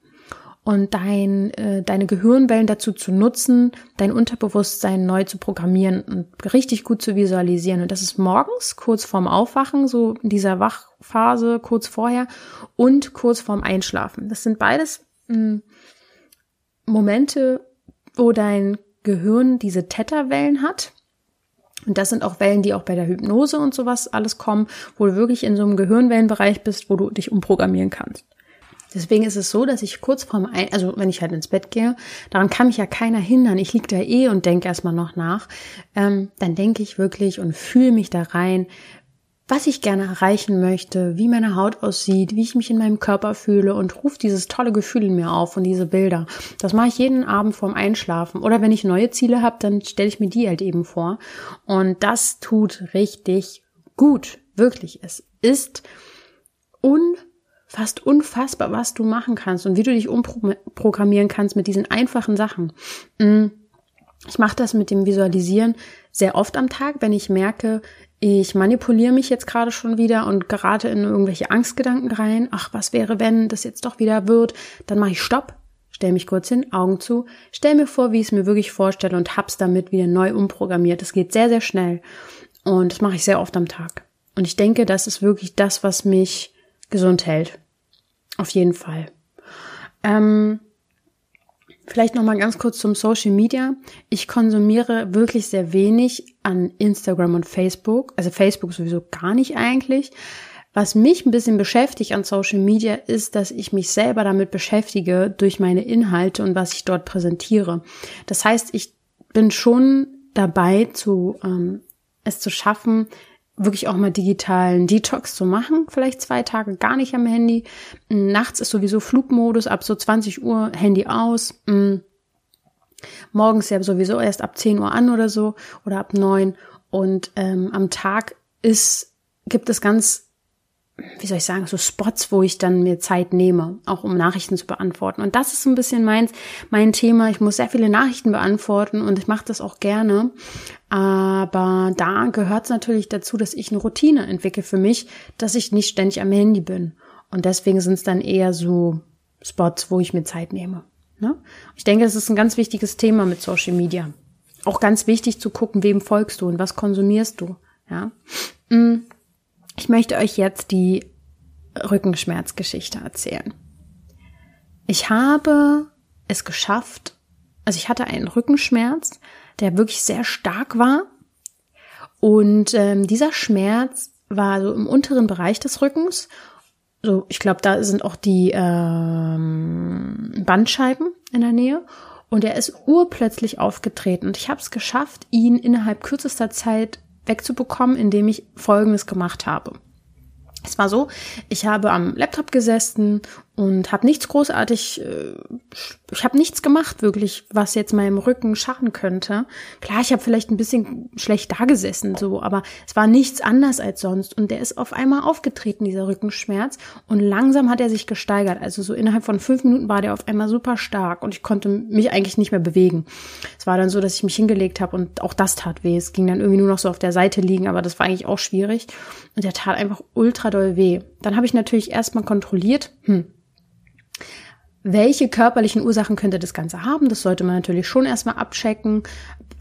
und dein, äh, deine Gehirnwellen dazu zu nutzen, dein Unterbewusstsein neu zu programmieren und richtig gut zu visualisieren. Und das ist morgens, kurz vorm Aufwachen, so in dieser Wachphase, kurz vorher und kurz vorm Einschlafen. Das sind beides mh, hm, Momente, wo dein Gehirn diese Theta-Wellen hat. Und das sind auch Wellen, die auch bei der Hypnose und sowas alles kommen, wo du wirklich in so einem Gehirnwellenbereich bist, wo du dich umprogrammieren kannst. Deswegen ist es so, dass ich kurz vorm Ein also wenn ich halt ins Bett gehe, daran kann mich ja keiner hindern. Ich lieg da eh und denke erstmal noch nach. Ähm, dann denke ich wirklich und fühle mich da rein, was ich gerne erreichen möchte, wie meine Haut aussieht, wie ich mich in meinem Körper fühle und rufe dieses tolle Gefühl in mir auf und diese Bilder. Das mache ich jeden Abend vorm Einschlafen. Oder wenn ich neue Ziele habe, dann stelle ich mir die halt eben vor. Und das tut richtig gut. Wirklich. Es ist un fast unfassbar, was du machen kannst und wie du dich umprogrammieren kannst mit diesen einfachen Sachen. Mm. Ich mache das mit dem Visualisieren sehr oft am Tag, wenn ich merke, ich manipuliere mich jetzt gerade schon wieder und gerate in irgendwelche Angstgedanken rein. Ach, was wäre, wenn das jetzt doch wieder wird? Dann mache ich Stopp, stell mich kurz hin, Augen zu, stell mir vor, wie ich es mir wirklich vorstelle und hab's damit wieder neu umprogrammiert. Das geht sehr, sehr schnell und das mache ich sehr oft am Tag. Und ich denke, das ist wirklich das, was mich gesund hält. Auf jeden Fall. Ähm, vielleicht noch mal ganz kurz zum Social Media. Ich konsumiere wirklich sehr wenig an Instagram und Facebook. Also Facebook sowieso gar nicht eigentlich. Was mich ein bisschen beschäftigt an Social Media ist, dass ich mich selber damit beschäftige durch meine Inhalte und was ich dort präsentiere. Das heißt, ich bin schon dabei, zu, ähm, es zu schaffen, wirklich auch mal digitalen Detox zu machen, vielleicht zwei Tage gar nicht am Handy. Nachts ist sowieso Flugmodus, ab so 20 Uhr Handy aus. Mm. Morgens ja sowieso erst ab 10 Uhr an oder so oder ab 9. Und ähm, am Tag ist, gibt es ganz wie soll ich sagen, so Spots, wo ich dann mir Zeit nehme, auch um Nachrichten zu beantworten. Und das ist so ein bisschen mein, mein Thema. Ich muss sehr viele Nachrichten beantworten und ich mache das auch gerne. Aber da gehört es natürlich dazu, dass ich eine Routine entwickle für mich, dass ich nicht ständig am Handy bin. Und deswegen sind es dann eher so Spots, wo ich mir Zeit nehme. Ne? Ich denke, das ist ein ganz wichtiges Thema mit Social Media. Auch ganz wichtig zu gucken, wem folgst du und was konsumierst du. Ja. Mm. Ich möchte euch jetzt die Rückenschmerzgeschichte erzählen. Ich habe es geschafft, also ich hatte einen Rückenschmerz, der wirklich sehr stark war. Und ähm, dieser Schmerz war so im unteren Bereich des Rückens. So, ich glaube, da sind auch die ähm, Bandscheiben in der Nähe. Und er ist urplötzlich aufgetreten. Und ich habe es geschafft, ihn innerhalb kürzester Zeit wegzubekommen, indem ich Folgendes gemacht habe. Es war so, ich habe am Laptop gesessen und habe nichts großartig, äh, ich habe nichts gemacht wirklich, was jetzt meinem Rücken schaden könnte. Klar, ich habe vielleicht ein bisschen schlecht da gesessen, so, aber es war nichts anders als sonst. Und der ist auf einmal aufgetreten, dieser Rückenschmerz. Und langsam hat er sich gesteigert. Also so innerhalb von fünf Minuten war der auf einmal super stark und ich konnte mich eigentlich nicht mehr bewegen. Es war dann so, dass ich mich hingelegt habe und auch das tat weh. Es ging dann irgendwie nur noch so auf der Seite liegen, aber das war eigentlich auch schwierig. Und der tat einfach ultra doll weh. Dann habe ich natürlich erstmal kontrolliert, hm, welche körperlichen Ursachen könnte das Ganze haben? Das sollte man natürlich schon erstmal abchecken.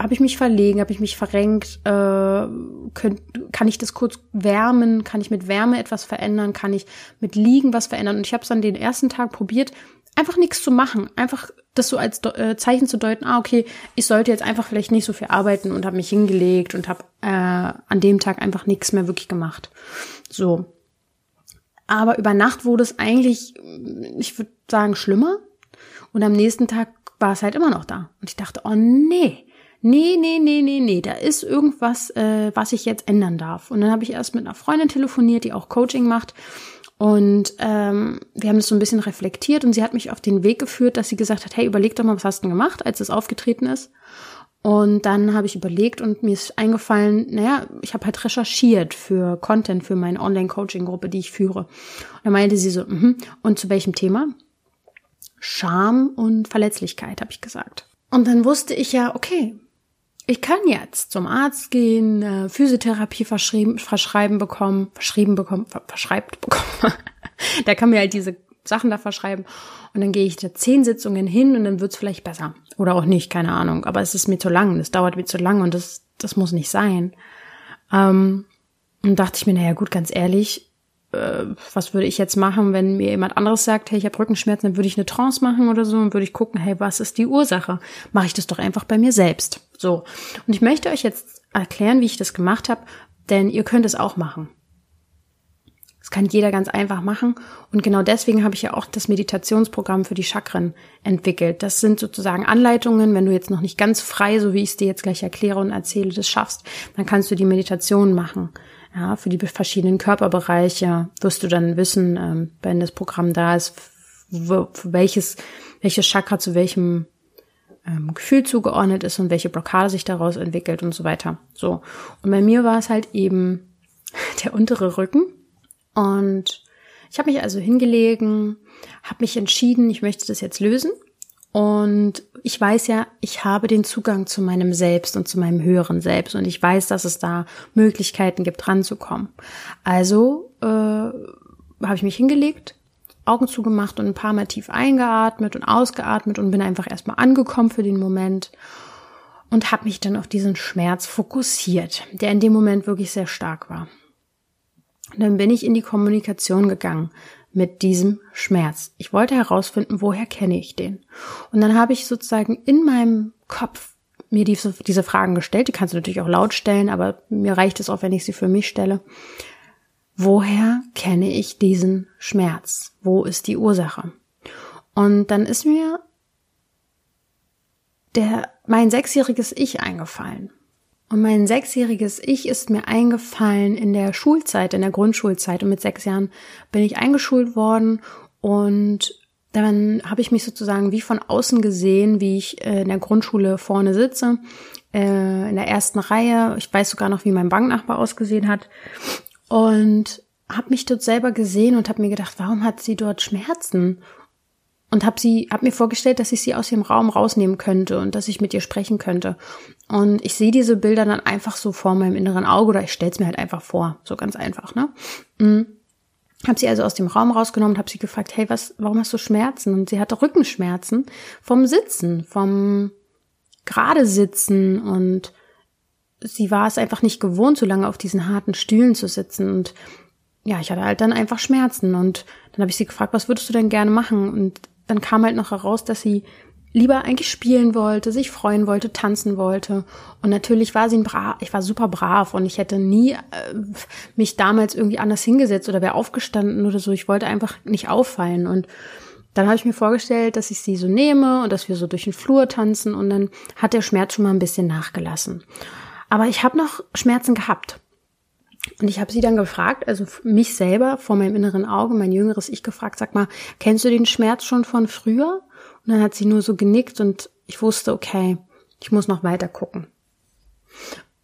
Habe ich mich verlegen? Habe ich mich verrenkt? Äh, könnt, kann ich das kurz wärmen? Kann ich mit Wärme etwas verändern? Kann ich mit Liegen was verändern? Und ich habe es dann den ersten Tag probiert, einfach nichts zu machen. Einfach das so als äh, Zeichen zu deuten, ah, okay, ich sollte jetzt einfach vielleicht nicht so viel arbeiten und habe mich hingelegt und habe äh, an dem Tag einfach nichts mehr wirklich gemacht. So. Aber über Nacht wurde es eigentlich, ich würde sagen, schlimmer. Und am nächsten Tag war es halt immer noch da. Und ich dachte, oh nee, nee, nee, nee, nee, nee, da ist irgendwas, äh, was ich jetzt ändern darf. Und dann habe ich erst mit einer Freundin telefoniert, die auch Coaching macht. Und ähm, wir haben das so ein bisschen reflektiert und sie hat mich auf den Weg geführt, dass sie gesagt hat, hey, überleg doch mal, was hast du denn gemacht, als es aufgetreten ist? Und dann habe ich überlegt und mir ist eingefallen, naja, ich habe halt recherchiert für Content für meine Online-Coaching-Gruppe, die ich führe. Und dann meinte sie so, mhm, und zu welchem Thema? Scham und Verletzlichkeit, habe ich gesagt. Und dann wusste ich ja, okay, ich kann jetzt zum Arzt gehen, äh, Physiotherapie verschrieben, verschreiben bekommen, verschrieben bekommen, ver verschreibt bekommen. Der kann mir halt diese Sachen da verschreiben. Und dann gehe ich da zehn Sitzungen hin und dann wird's vielleicht besser. Oder auch nicht, keine Ahnung. Aber es ist mir zu lang, das dauert mir zu lang und das, das muss nicht sein. Ähm, und dachte ich mir, naja gut, ganz ehrlich, äh, was würde ich jetzt machen, wenn mir jemand anderes sagt, hey, ich habe Rückenschmerzen, dann würde ich eine Trance machen oder so und würde ich gucken, hey, was ist die Ursache? Mache ich das doch einfach bei mir selbst. So. Und ich möchte euch jetzt erklären, wie ich das gemacht habe, denn ihr könnt es auch machen. Das kann jeder ganz einfach machen. Und genau deswegen habe ich ja auch das Meditationsprogramm für die Chakren entwickelt. Das sind sozusagen Anleitungen. Wenn du jetzt noch nicht ganz frei, so wie ich es dir jetzt gleich erkläre und erzähle, das schaffst, dann kannst du die Meditation machen. Ja, für die verschiedenen Körperbereiche wirst du dann wissen, ähm, wenn das Programm da ist, welches, welches Chakra zu welchem ähm, Gefühl zugeordnet ist und welche Blockade sich daraus entwickelt und so weiter. So. Und bei mir war es halt eben der untere Rücken und ich habe mich also hingelegen, habe mich entschieden, ich möchte das jetzt lösen. Und ich weiß ja, ich habe den Zugang zu meinem Selbst und zu meinem höheren Selbst. Und ich weiß, dass es da Möglichkeiten gibt, ranzukommen. Also äh, habe ich mich hingelegt, Augen zugemacht und ein paar Mal tief eingeatmet und ausgeatmet und bin einfach erstmal angekommen für den Moment und habe mich dann auf diesen Schmerz fokussiert, der in dem Moment wirklich sehr stark war. Dann bin ich in die Kommunikation gegangen mit diesem Schmerz. Ich wollte herausfinden, woher kenne ich den? Und dann habe ich sozusagen in meinem Kopf mir diese, diese Fragen gestellt. Die kannst du natürlich auch laut stellen, aber mir reicht es auch, wenn ich sie für mich stelle. Woher kenne ich diesen Schmerz? Wo ist die Ursache? Und dann ist mir der, mein sechsjähriges Ich eingefallen. Und mein sechsjähriges Ich ist mir eingefallen in der Schulzeit, in der Grundschulzeit. Und mit sechs Jahren bin ich eingeschult worden und dann habe ich mich sozusagen wie von außen gesehen, wie ich äh, in der Grundschule vorne sitze, äh, in der ersten Reihe. Ich weiß sogar noch, wie mein Banknachbar ausgesehen hat. Und habe mich dort selber gesehen und habe mir gedacht, warum hat sie dort Schmerzen? Und habe sie, habe mir vorgestellt, dass ich sie aus ihrem Raum rausnehmen könnte und dass ich mit ihr sprechen könnte. Und ich sehe diese Bilder dann einfach so vor meinem inneren Auge oder ich stelle es mir halt einfach vor, so ganz einfach, ne? Mhm. Habe sie also aus dem Raum rausgenommen und habe sie gefragt, hey, was, warum hast du Schmerzen? Und sie hatte Rückenschmerzen vom Sitzen, vom gerade sitzen und sie war es einfach nicht gewohnt, so lange auf diesen harten Stühlen zu sitzen und ja, ich hatte halt dann einfach Schmerzen und dann habe ich sie gefragt, was würdest du denn gerne machen? Und dann kam halt noch heraus, dass sie lieber eigentlich spielen wollte, sich freuen wollte, tanzen wollte. Und natürlich war sie ein brav, ich war super brav und ich hätte nie äh, mich damals irgendwie anders hingesetzt oder wäre aufgestanden oder so. Ich wollte einfach nicht auffallen. Und dann habe ich mir vorgestellt, dass ich sie so nehme und dass wir so durch den Flur tanzen und dann hat der Schmerz schon mal ein bisschen nachgelassen. Aber ich habe noch Schmerzen gehabt. Und ich habe sie dann gefragt, also mich selber vor meinem inneren Auge, mein jüngeres Ich gefragt, sag mal, kennst du den Schmerz schon von früher? Und dann hat sie nur so genickt und ich wusste, okay, ich muss noch weiter gucken.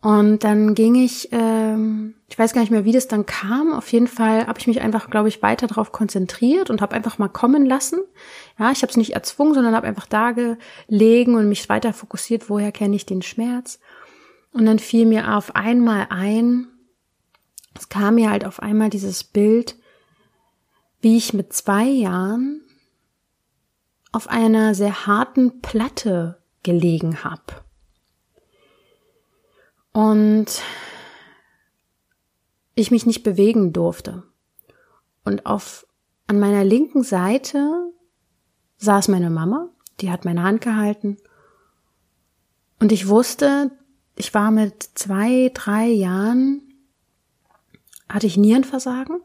Und dann ging ich, ähm, ich weiß gar nicht mehr, wie das dann kam. Auf jeden Fall habe ich mich einfach, glaube ich, weiter darauf konzentriert und habe einfach mal kommen lassen. Ja, ich habe es nicht erzwungen, sondern habe einfach da gelegen und mich weiter fokussiert, woher kenne ich den Schmerz. Und dann fiel mir auf einmal ein, es kam mir halt auf einmal dieses Bild, wie ich mit zwei Jahren auf einer sehr harten Platte gelegen habe. Und ich mich nicht bewegen durfte. Und auf, an meiner linken Seite saß meine Mama, die hat meine Hand gehalten. Und ich wusste, ich war mit zwei, drei Jahren, hatte ich Nierenversagen.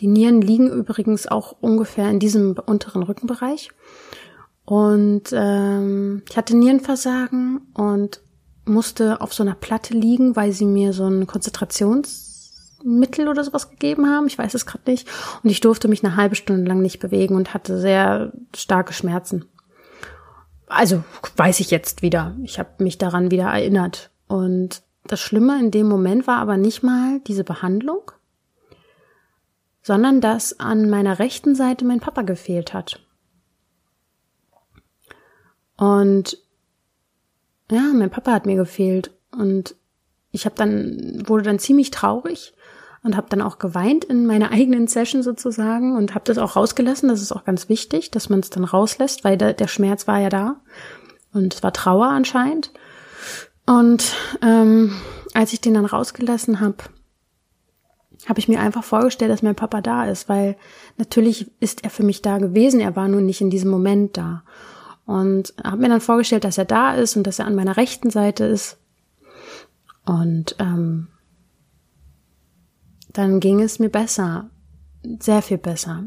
Die Nieren liegen übrigens auch ungefähr in diesem unteren Rückenbereich. Und ähm, ich hatte Nierenversagen und musste auf so einer Platte liegen, weil sie mir so ein Konzentrationsmittel oder sowas gegeben haben. Ich weiß es gerade nicht. Und ich durfte mich eine halbe Stunde lang nicht bewegen und hatte sehr starke Schmerzen. Also weiß ich jetzt wieder. Ich habe mich daran wieder erinnert. Und das Schlimme in dem Moment war aber nicht mal diese Behandlung, sondern dass an meiner rechten Seite mein Papa gefehlt hat. Und ja, mein Papa hat mir gefehlt und ich habe dann wurde dann ziemlich traurig und habe dann auch geweint in meiner eigenen Session sozusagen und habe das auch rausgelassen. Das ist auch ganz wichtig, dass man es dann rauslässt, weil der, der Schmerz war ja da und es war Trauer anscheinend. Und ähm, als ich den dann rausgelassen habe, habe ich mir einfach vorgestellt, dass mein Papa da ist, weil natürlich ist er für mich da gewesen, er war nur nicht in diesem Moment da. Und habe mir dann vorgestellt, dass er da ist und dass er an meiner rechten Seite ist. Und ähm, dann ging es mir besser, sehr viel besser.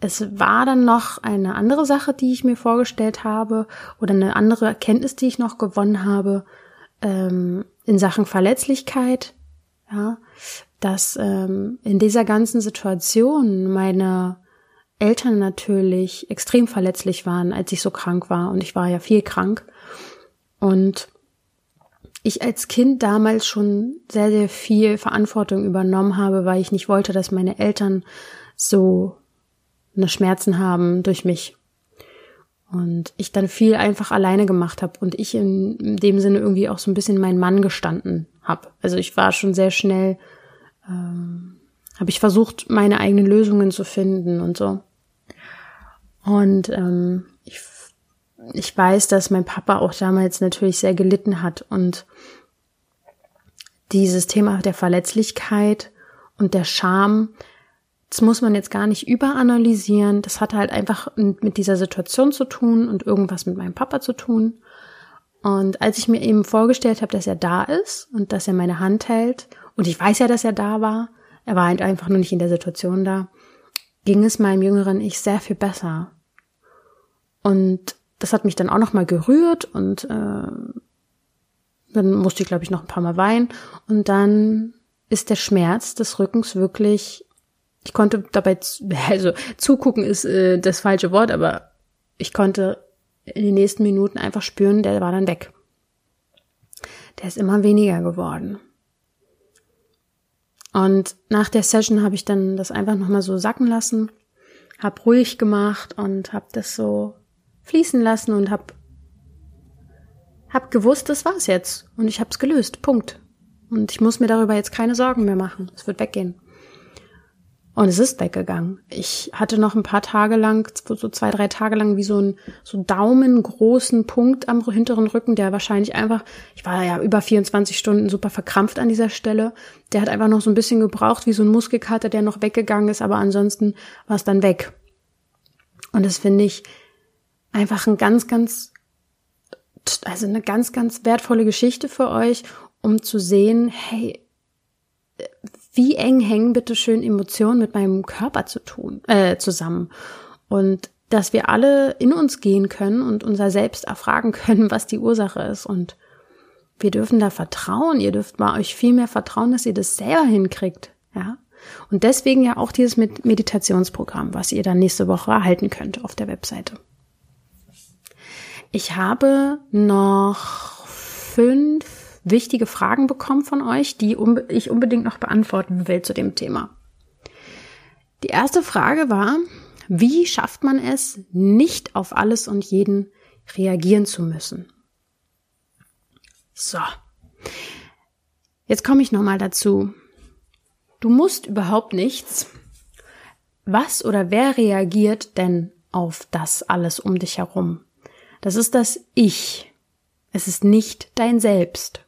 Es war dann noch eine andere Sache, die ich mir vorgestellt habe oder eine andere Erkenntnis, die ich noch gewonnen habe ähm, in Sachen Verletzlichkeit. Ja, dass ähm, in dieser ganzen Situation meine Eltern natürlich extrem verletzlich waren, als ich so krank war. Und ich war ja viel krank. Und ich als Kind damals schon sehr, sehr viel Verantwortung übernommen habe, weil ich nicht wollte, dass meine Eltern so eine Schmerzen haben durch mich. Und ich dann viel einfach alleine gemacht habe und ich in, in dem Sinne irgendwie auch so ein bisschen mein Mann gestanden habe. Also ich war schon sehr schnell ähm, habe ich versucht, meine eigenen Lösungen zu finden und so. Und ähm, ich, ich weiß, dass mein Papa auch damals natürlich sehr gelitten hat und dieses Thema der Verletzlichkeit und der Scham, das muss man jetzt gar nicht überanalysieren. Das hat halt einfach mit dieser Situation zu tun und irgendwas mit meinem Papa zu tun. Und als ich mir eben vorgestellt habe, dass er da ist und dass er meine Hand hält und ich weiß ja, dass er da war. Er war halt einfach nur nicht in der Situation da. Ging es meinem jüngeren Ich sehr viel besser. Und das hat mich dann auch nochmal gerührt und äh, Dann musste ich, glaube ich, noch ein paar Mal weinen. Und dann ist der Schmerz des Rückens wirklich, ich konnte dabei, also zugucken ist äh, das falsche Wort, aber ich konnte in den nächsten Minuten einfach spüren, der war dann weg. Der ist immer weniger geworden. Und nach der Session habe ich dann das einfach nochmal so sacken lassen, hab ruhig gemacht und hab das so fließen lassen und hab hab gewusst, das war's jetzt und ich hab's gelöst. Punkt. Und ich muss mir darüber jetzt keine Sorgen mehr machen. Es wird weggehen. Und es ist weggegangen. Ich hatte noch ein paar Tage lang, so zwei, drei Tage lang, wie so ein so daumengroßen Punkt am hinteren Rücken, der wahrscheinlich einfach, ich war ja über 24 Stunden super verkrampft an dieser Stelle. Der hat einfach noch so ein bisschen gebraucht, wie so ein Muskelkater, der noch weggegangen ist, aber ansonsten war es dann weg. Und das finde ich einfach ein ganz, ganz, also eine ganz, ganz wertvolle Geschichte für euch, um zu sehen, hey, wie eng hängen bitte schön Emotionen mit meinem Körper zu tun, äh, zusammen. Und dass wir alle in uns gehen können und unser Selbst erfragen können, was die Ursache ist. Und wir dürfen da vertrauen. Ihr dürft mal euch viel mehr vertrauen, dass ihr das selber hinkriegt. Ja. Und deswegen ja auch dieses Meditationsprogramm, was ihr dann nächste Woche erhalten könnt auf der Webseite. Ich habe noch fünf wichtige Fragen bekommen von euch, die ich unbedingt noch beantworten will zu dem Thema. Die erste Frage war, wie schafft man es, nicht auf alles und jeden reagieren zu müssen? So. Jetzt komme ich nochmal dazu. Du musst überhaupt nichts. Was oder wer reagiert denn auf das alles um dich herum? Das ist das Ich. Es ist nicht dein Selbst.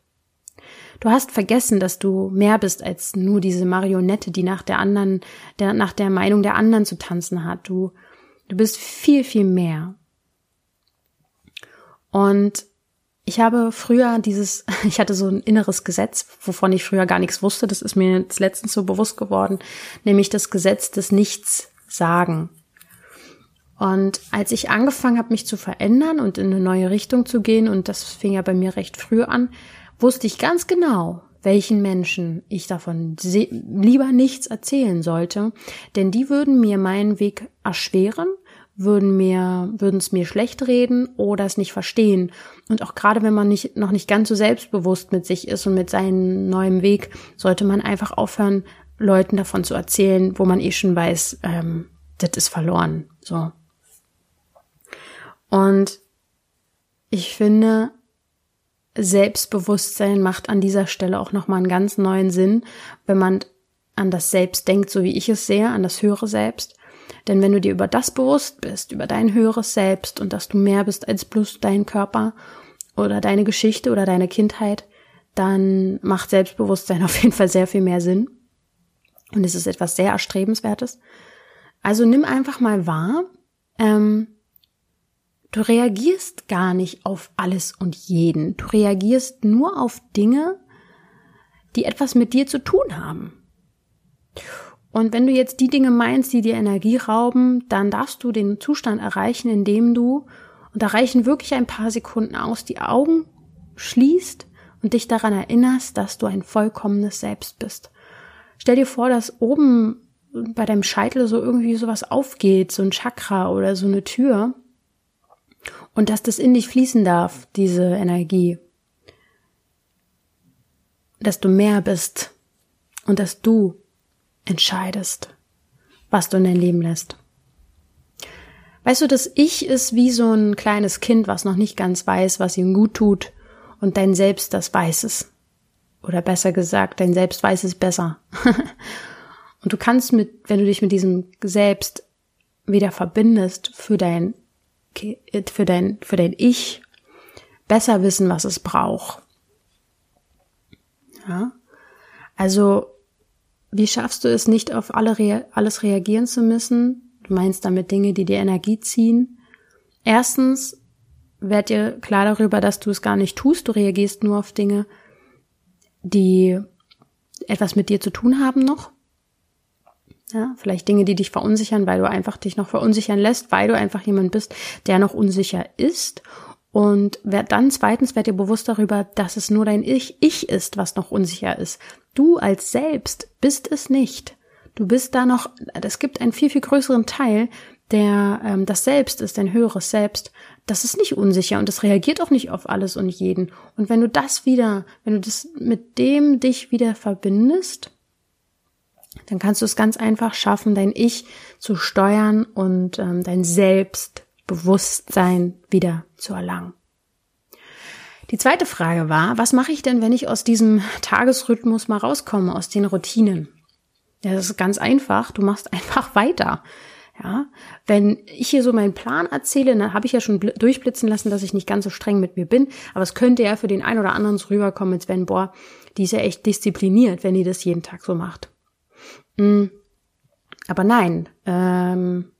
Du hast vergessen, dass du mehr bist als nur diese Marionette, die nach der anderen, der, nach der Meinung der anderen zu tanzen hat. Du, du bist viel, viel mehr. Und ich habe früher dieses, ich hatte so ein inneres Gesetz, wovon ich früher gar nichts wusste. Das ist mir jetzt letztens so bewusst geworden, nämlich das Gesetz des Nichts sagen. Und als ich angefangen habe, mich zu verändern und in eine neue Richtung zu gehen, und das fing ja bei mir recht früh an, wusste ich ganz genau, welchen Menschen ich davon lieber nichts erzählen sollte, denn die würden mir meinen Weg erschweren, würden mir, würden es mir schlecht reden oder es nicht verstehen. Und auch gerade wenn man nicht, noch nicht ganz so selbstbewusst mit sich ist und mit seinem neuen Weg, sollte man einfach aufhören, Leuten davon zu erzählen, wo man eh schon weiß, ähm, das ist verloren. So. Und ich finde, Selbstbewusstsein macht an dieser Stelle auch nochmal einen ganz neuen Sinn, wenn man an das Selbst denkt, so wie ich es sehe, an das höhere Selbst. Denn wenn du dir über das bewusst bist, über dein höheres Selbst und dass du mehr bist als bloß dein Körper oder deine Geschichte oder deine Kindheit, dann macht Selbstbewusstsein auf jeden Fall sehr viel mehr Sinn. Und es ist etwas sehr Erstrebenswertes. Also nimm einfach mal wahr, ähm, Du reagierst gar nicht auf alles und jeden. Du reagierst nur auf Dinge, die etwas mit dir zu tun haben. Und wenn du jetzt die Dinge meinst, die dir Energie rauben, dann darfst du den Zustand erreichen, indem du, und da reichen wirklich ein paar Sekunden aus, die Augen schließt und dich daran erinnerst, dass du ein vollkommenes Selbst bist. Stell dir vor, dass oben bei deinem Scheitel so irgendwie sowas aufgeht, so ein Chakra oder so eine Tür. Und dass das in dich fließen darf, diese Energie. Dass du mehr bist und dass du entscheidest, was du in dein Leben lässt. Weißt du, das Ich ist wie so ein kleines Kind, was noch nicht ganz weiß, was ihm gut tut, und dein Selbst, das weiß es. Oder besser gesagt, dein Selbst weiß es besser. und du kannst mit, wenn du dich mit diesem Selbst wieder verbindest, für dein für dein, für dein Ich besser wissen, was es braucht. Ja? Also, wie schaffst du es nicht auf alle, alles reagieren zu müssen? Du meinst damit Dinge, die dir Energie ziehen. Erstens, werd dir klar darüber, dass du es gar nicht tust. Du reagierst nur auf Dinge, die etwas mit dir zu tun haben noch. Ja, vielleicht Dinge, die dich verunsichern, weil du einfach dich noch verunsichern lässt, weil du einfach jemand bist, der noch unsicher ist. Und dann zweitens werd dir bewusst darüber, dass es nur dein Ich, Ich ist, was noch unsicher ist. Du als Selbst bist es nicht. Du bist da noch, es gibt einen viel, viel größeren Teil, der ähm, das Selbst ist, dein höheres Selbst. Das ist nicht unsicher und das reagiert auch nicht auf alles und jeden. Und wenn du das wieder, wenn du das mit dem dich wieder verbindest, dann kannst du es ganz einfach schaffen, dein Ich zu steuern und ähm, dein Selbstbewusstsein wieder zu erlangen. Die zweite Frage war, was mache ich denn, wenn ich aus diesem Tagesrhythmus mal rauskomme, aus den Routinen? Ja, das ist ganz einfach. Du machst einfach weiter. Ja, wenn ich hier so meinen Plan erzähle, dann habe ich ja schon durchblitzen lassen, dass ich nicht ganz so streng mit mir bin. Aber es könnte ja für den einen oder anderen so rüberkommen, als wenn, boah, die ist ja echt diszipliniert, wenn die das jeden Tag so macht. Mhm. Aber nein, ähm,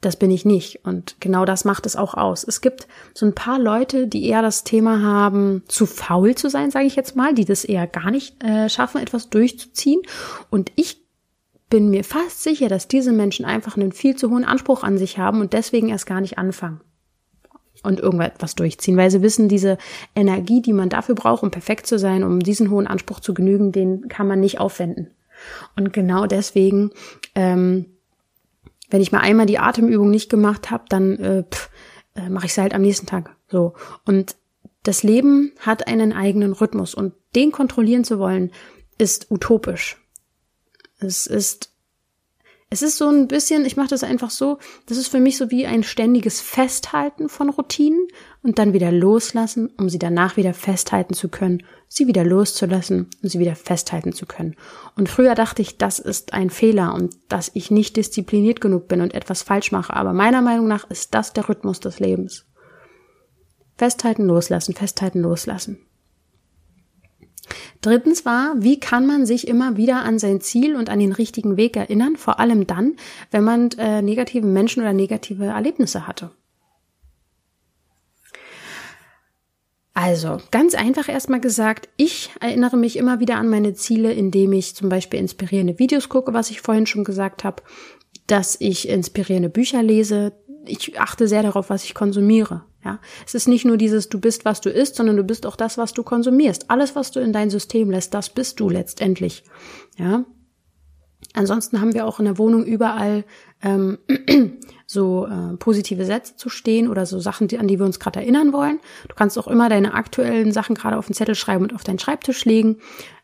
das bin ich nicht. Und genau das macht es auch aus. Es gibt so ein paar Leute, die eher das Thema haben, zu faul zu sein, sage ich jetzt mal, die das eher gar nicht äh, schaffen, etwas durchzuziehen. Und ich bin mir fast sicher, dass diese Menschen einfach einen viel zu hohen Anspruch an sich haben und deswegen erst gar nicht anfangen und irgendwas durchziehen, weil sie wissen, diese Energie, die man dafür braucht, um perfekt zu sein, um diesen hohen Anspruch zu genügen, den kann man nicht aufwenden. Und genau deswegen ähm, wenn ich mal einmal die Atemübung nicht gemacht habe, dann äh, äh, mache ich sie halt am nächsten Tag. So. Und das Leben hat einen eigenen Rhythmus und den kontrollieren zu wollen, ist utopisch. Es ist es ist so ein bisschen, ich mache das einfach so, das ist für mich so wie ein ständiges Festhalten von Routinen und dann wieder loslassen, um sie danach wieder festhalten zu können, sie wieder loszulassen und sie wieder festhalten zu können. Und früher dachte ich, das ist ein Fehler und dass ich nicht diszipliniert genug bin und etwas falsch mache, aber meiner Meinung nach ist das der Rhythmus des Lebens. Festhalten, loslassen, festhalten, loslassen. Drittens war, wie kann man sich immer wieder an sein Ziel und an den richtigen Weg erinnern, vor allem dann, wenn man äh, negative Menschen oder negative Erlebnisse hatte. Also, ganz einfach erstmal gesagt, ich erinnere mich immer wieder an meine Ziele, indem ich zum Beispiel inspirierende Videos gucke, was ich vorhin schon gesagt habe, dass ich inspirierende Bücher lese. Ich achte sehr darauf, was ich konsumiere. Ja, es ist nicht nur dieses, du bist, was du isst, sondern du bist auch das, was du konsumierst. Alles, was du in dein System lässt, das bist du letztendlich. Ja. Ansonsten haben wir auch in der Wohnung überall ähm, so äh, positive Sätze zu stehen oder so Sachen, die, an die wir uns gerade erinnern wollen. Du kannst auch immer deine aktuellen Sachen gerade auf den Zettel schreiben und auf deinen Schreibtisch legen.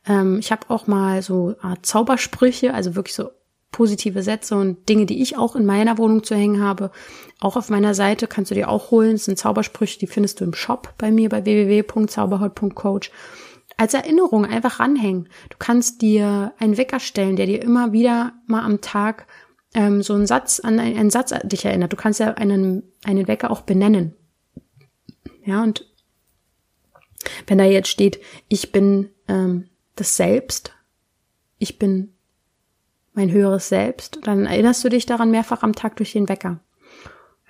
Ähm, ich habe auch mal so Art Zaubersprüche, also wirklich so positive Sätze und Dinge, die ich auch in meiner Wohnung zu hängen habe. Auch auf meiner Seite kannst du dir auch holen. Das sind Zaubersprüche, die findest du im Shop bei mir bei www.zauberhaut.coach. Als Erinnerung einfach ranhängen. Du kannst dir einen Wecker stellen, der dir immer wieder mal am Tag ähm, so einen Satz an einen, Satz dich erinnert. Du kannst ja einen, einen Wecker auch benennen. Ja, und wenn da jetzt steht, ich bin ähm, das Selbst, ich bin mein höheres Selbst, dann erinnerst du dich daran mehrfach am Tag durch den Wecker.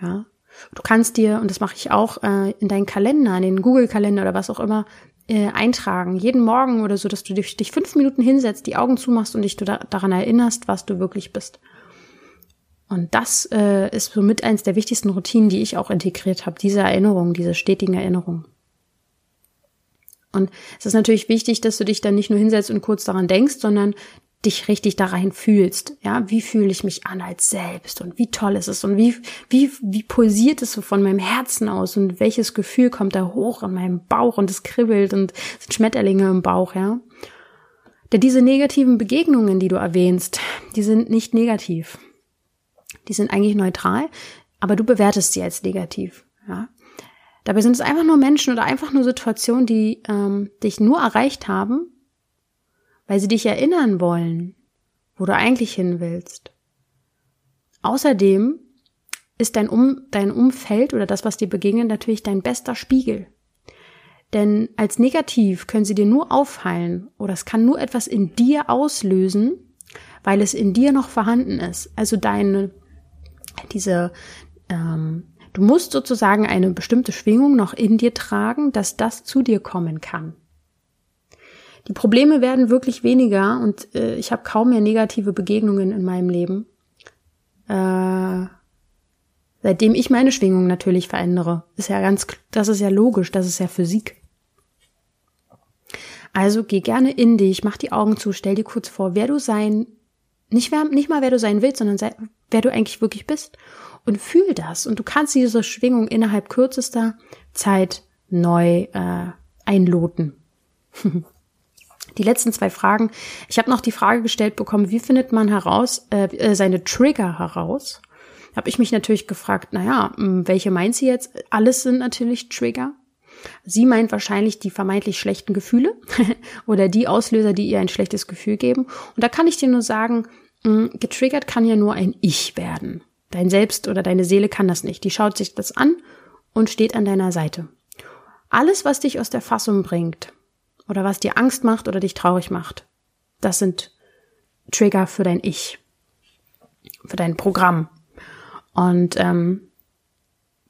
Ja. Du kannst dir, und das mache ich auch, äh, in deinen Kalender, in den Google-Kalender oder was auch immer, äh, eintragen. Jeden Morgen oder so, dass du dich, dich fünf Minuten hinsetzt, die Augen zumachst und dich da, daran erinnerst, was du wirklich bist. Und das äh, ist somit eins der wichtigsten Routinen, die ich auch integriert habe, diese Erinnerung, diese stetigen Erinnerungen. Und es ist natürlich wichtig, dass du dich dann nicht nur hinsetzt und kurz daran denkst, sondern dich richtig da rein fühlst. Ja, wie fühle ich mich an als selbst und wie toll ist es und wie, wie, wie pulsiert es so von meinem Herzen aus und welches Gefühl kommt da hoch in meinem Bauch und es kribbelt und es sind Schmetterlinge im Bauch, ja. Denn diese negativen Begegnungen, die du erwähnst, die sind nicht negativ. Die sind eigentlich neutral, aber du bewertest sie als negativ, ja. Dabei sind es einfach nur Menschen oder einfach nur Situationen, die ähm, dich nur erreicht haben, weil sie dich erinnern wollen, wo du eigentlich hin willst. Außerdem ist dein, um, dein Umfeld oder das, was dir begegnet, natürlich dein bester Spiegel. Denn als negativ können sie dir nur auffallen oder es kann nur etwas in dir auslösen, weil es in dir noch vorhanden ist. Also deine, diese, ähm, du musst sozusagen eine bestimmte Schwingung noch in dir tragen, dass das zu dir kommen kann. Die Probleme werden wirklich weniger und äh, ich habe kaum mehr negative Begegnungen in meinem Leben. Äh, seitdem ich meine Schwingung natürlich verändere. Ist ja ganz, das ist ja logisch, das ist ja Physik. Also geh gerne in dich, mach die Augen zu, stell dir kurz vor, wer du sein, nicht, wer, nicht mal wer du sein willst, sondern sei, wer du eigentlich wirklich bist und fühl das. Und du kannst diese Schwingung innerhalb kürzester Zeit neu äh, einloten. die letzten zwei Fragen. Ich habe noch die Frage gestellt bekommen, wie findet man heraus, äh, äh seine Trigger heraus? Habe ich mich natürlich gefragt, naja, welche meint sie jetzt? Alles sind natürlich Trigger. Sie meint wahrscheinlich die vermeintlich schlechten Gefühle oder die Auslöser, die ihr ein schlechtes Gefühl geben. Und da kann ich dir nur sagen, getriggert kann ja nur ein Ich werden. Dein Selbst oder deine Seele kann das nicht. Die schaut sich das an und steht an deiner Seite. Alles, was dich aus der Fassung bringt oder was dir Angst macht oder dich traurig macht, das sind Trigger für dein Ich, für dein Programm. Und ähm,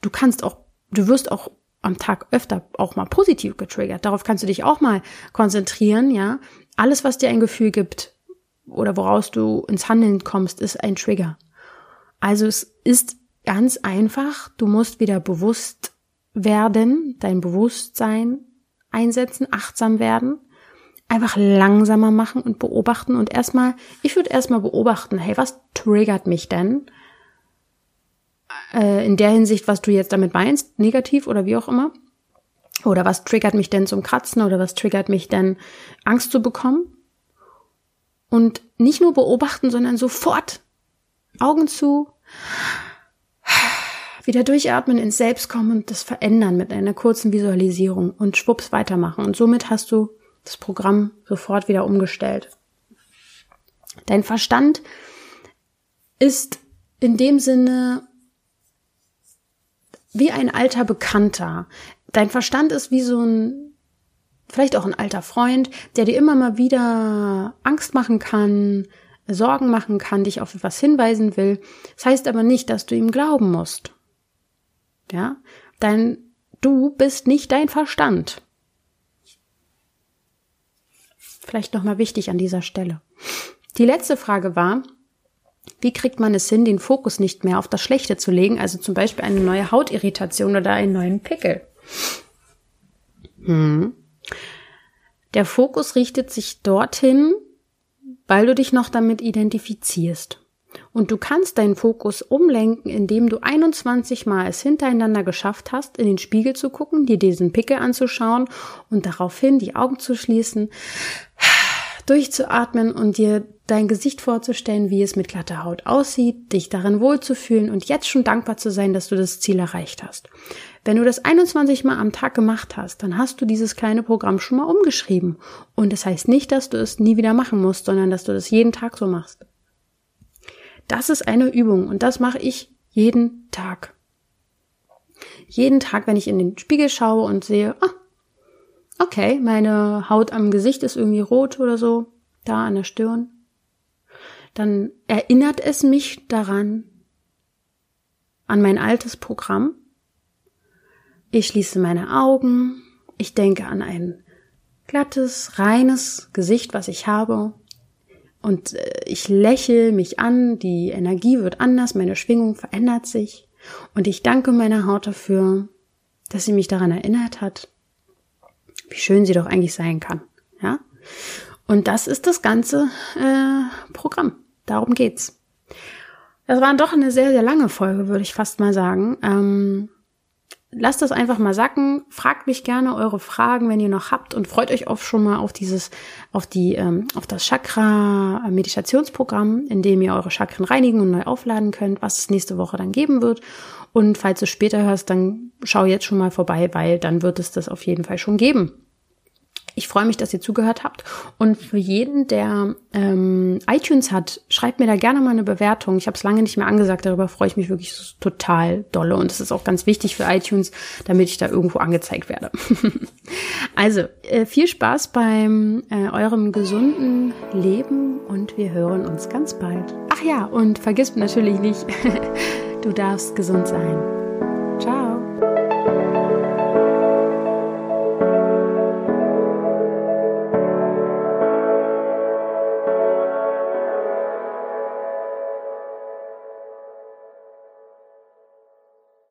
du kannst auch, du wirst auch am Tag öfter auch mal positiv getriggert. Darauf kannst du dich auch mal konzentrieren, ja. Alles, was dir ein Gefühl gibt oder woraus du ins Handeln kommst, ist ein Trigger. Also es ist ganz einfach, du musst wieder bewusst werden, dein Bewusstsein einsetzen, achtsam werden, einfach langsamer machen und beobachten und erstmal, ich würde erstmal beobachten, hey, was triggert mich denn? Äh, in der Hinsicht, was du jetzt damit meinst, negativ oder wie auch immer. Oder was triggert mich denn zum Kratzen oder was triggert mich denn Angst zu bekommen? Und nicht nur beobachten, sondern sofort Augen zu, wieder durchatmen, ins Selbst kommen und das verändern mit einer kurzen Visualisierung und schwupps weitermachen. Und somit hast du das Programm sofort wieder umgestellt. Dein Verstand ist in dem Sinne wie ein alter Bekannter. Dein Verstand ist wie so ein, vielleicht auch ein alter Freund, der dir immer mal wieder Angst machen kann, Sorgen machen kann, dich auf etwas hinweisen will. Das heißt aber nicht, dass du ihm glauben musst. Ja, dein, du bist nicht dein Verstand. Vielleicht nochmal wichtig an dieser Stelle. Die letzte Frage war, wie kriegt man es hin, den Fokus nicht mehr auf das Schlechte zu legen, also zum Beispiel eine neue Hautirritation oder einen neuen Pickel? Hm. Der Fokus richtet sich dorthin, weil du dich noch damit identifizierst. Und du kannst deinen Fokus umlenken, indem du 21 Mal es hintereinander geschafft hast, in den Spiegel zu gucken, dir diesen Pickel anzuschauen und daraufhin die Augen zu schließen, durchzuatmen und dir dein Gesicht vorzustellen, wie es mit glatter Haut aussieht, dich darin wohlzufühlen und jetzt schon dankbar zu sein, dass du das Ziel erreicht hast. Wenn du das 21 Mal am Tag gemacht hast, dann hast du dieses kleine Programm schon mal umgeschrieben. Und das heißt nicht, dass du es nie wieder machen musst, sondern dass du das jeden Tag so machst. Das ist eine Übung und das mache ich jeden Tag. Jeden Tag, wenn ich in den Spiegel schaue und sehe, ah, okay, meine Haut am Gesicht ist irgendwie rot oder so, da an der Stirn, dann erinnert es mich daran, an mein altes Programm. Ich schließe meine Augen, ich denke an ein glattes, reines Gesicht, was ich habe, und äh, ich lächle mich an, die Energie wird anders, meine Schwingung verändert sich, und ich danke meiner Haut dafür, dass sie mich daran erinnert hat, wie schön sie doch eigentlich sein kann, ja. Und das ist das ganze äh, Programm. Darum geht's. Das war doch eine sehr, sehr lange Folge, würde ich fast mal sagen. Ähm, lasst das einfach mal sacken. Fragt mich gerne eure Fragen, wenn ihr noch habt und freut euch auch schon mal auf dieses, auf die, ähm, auf das Chakra Meditationsprogramm, in dem ihr eure Chakren reinigen und neu aufladen könnt, was es nächste Woche dann geben wird. Und falls du später hörst, dann schau jetzt schon mal vorbei, weil dann wird es das auf jeden Fall schon geben. Ich freue mich, dass ihr zugehört habt. Und für jeden, der ähm, iTunes hat, schreibt mir da gerne mal eine Bewertung. Ich habe es lange nicht mehr angesagt, darüber freue ich mich wirklich total dolle. Und das ist auch ganz wichtig für iTunes, damit ich da irgendwo angezeigt werde. also, äh, viel Spaß beim äh, eurem gesunden Leben und wir hören uns ganz bald. Ach ja, und vergiss natürlich nicht, du darfst gesund sein.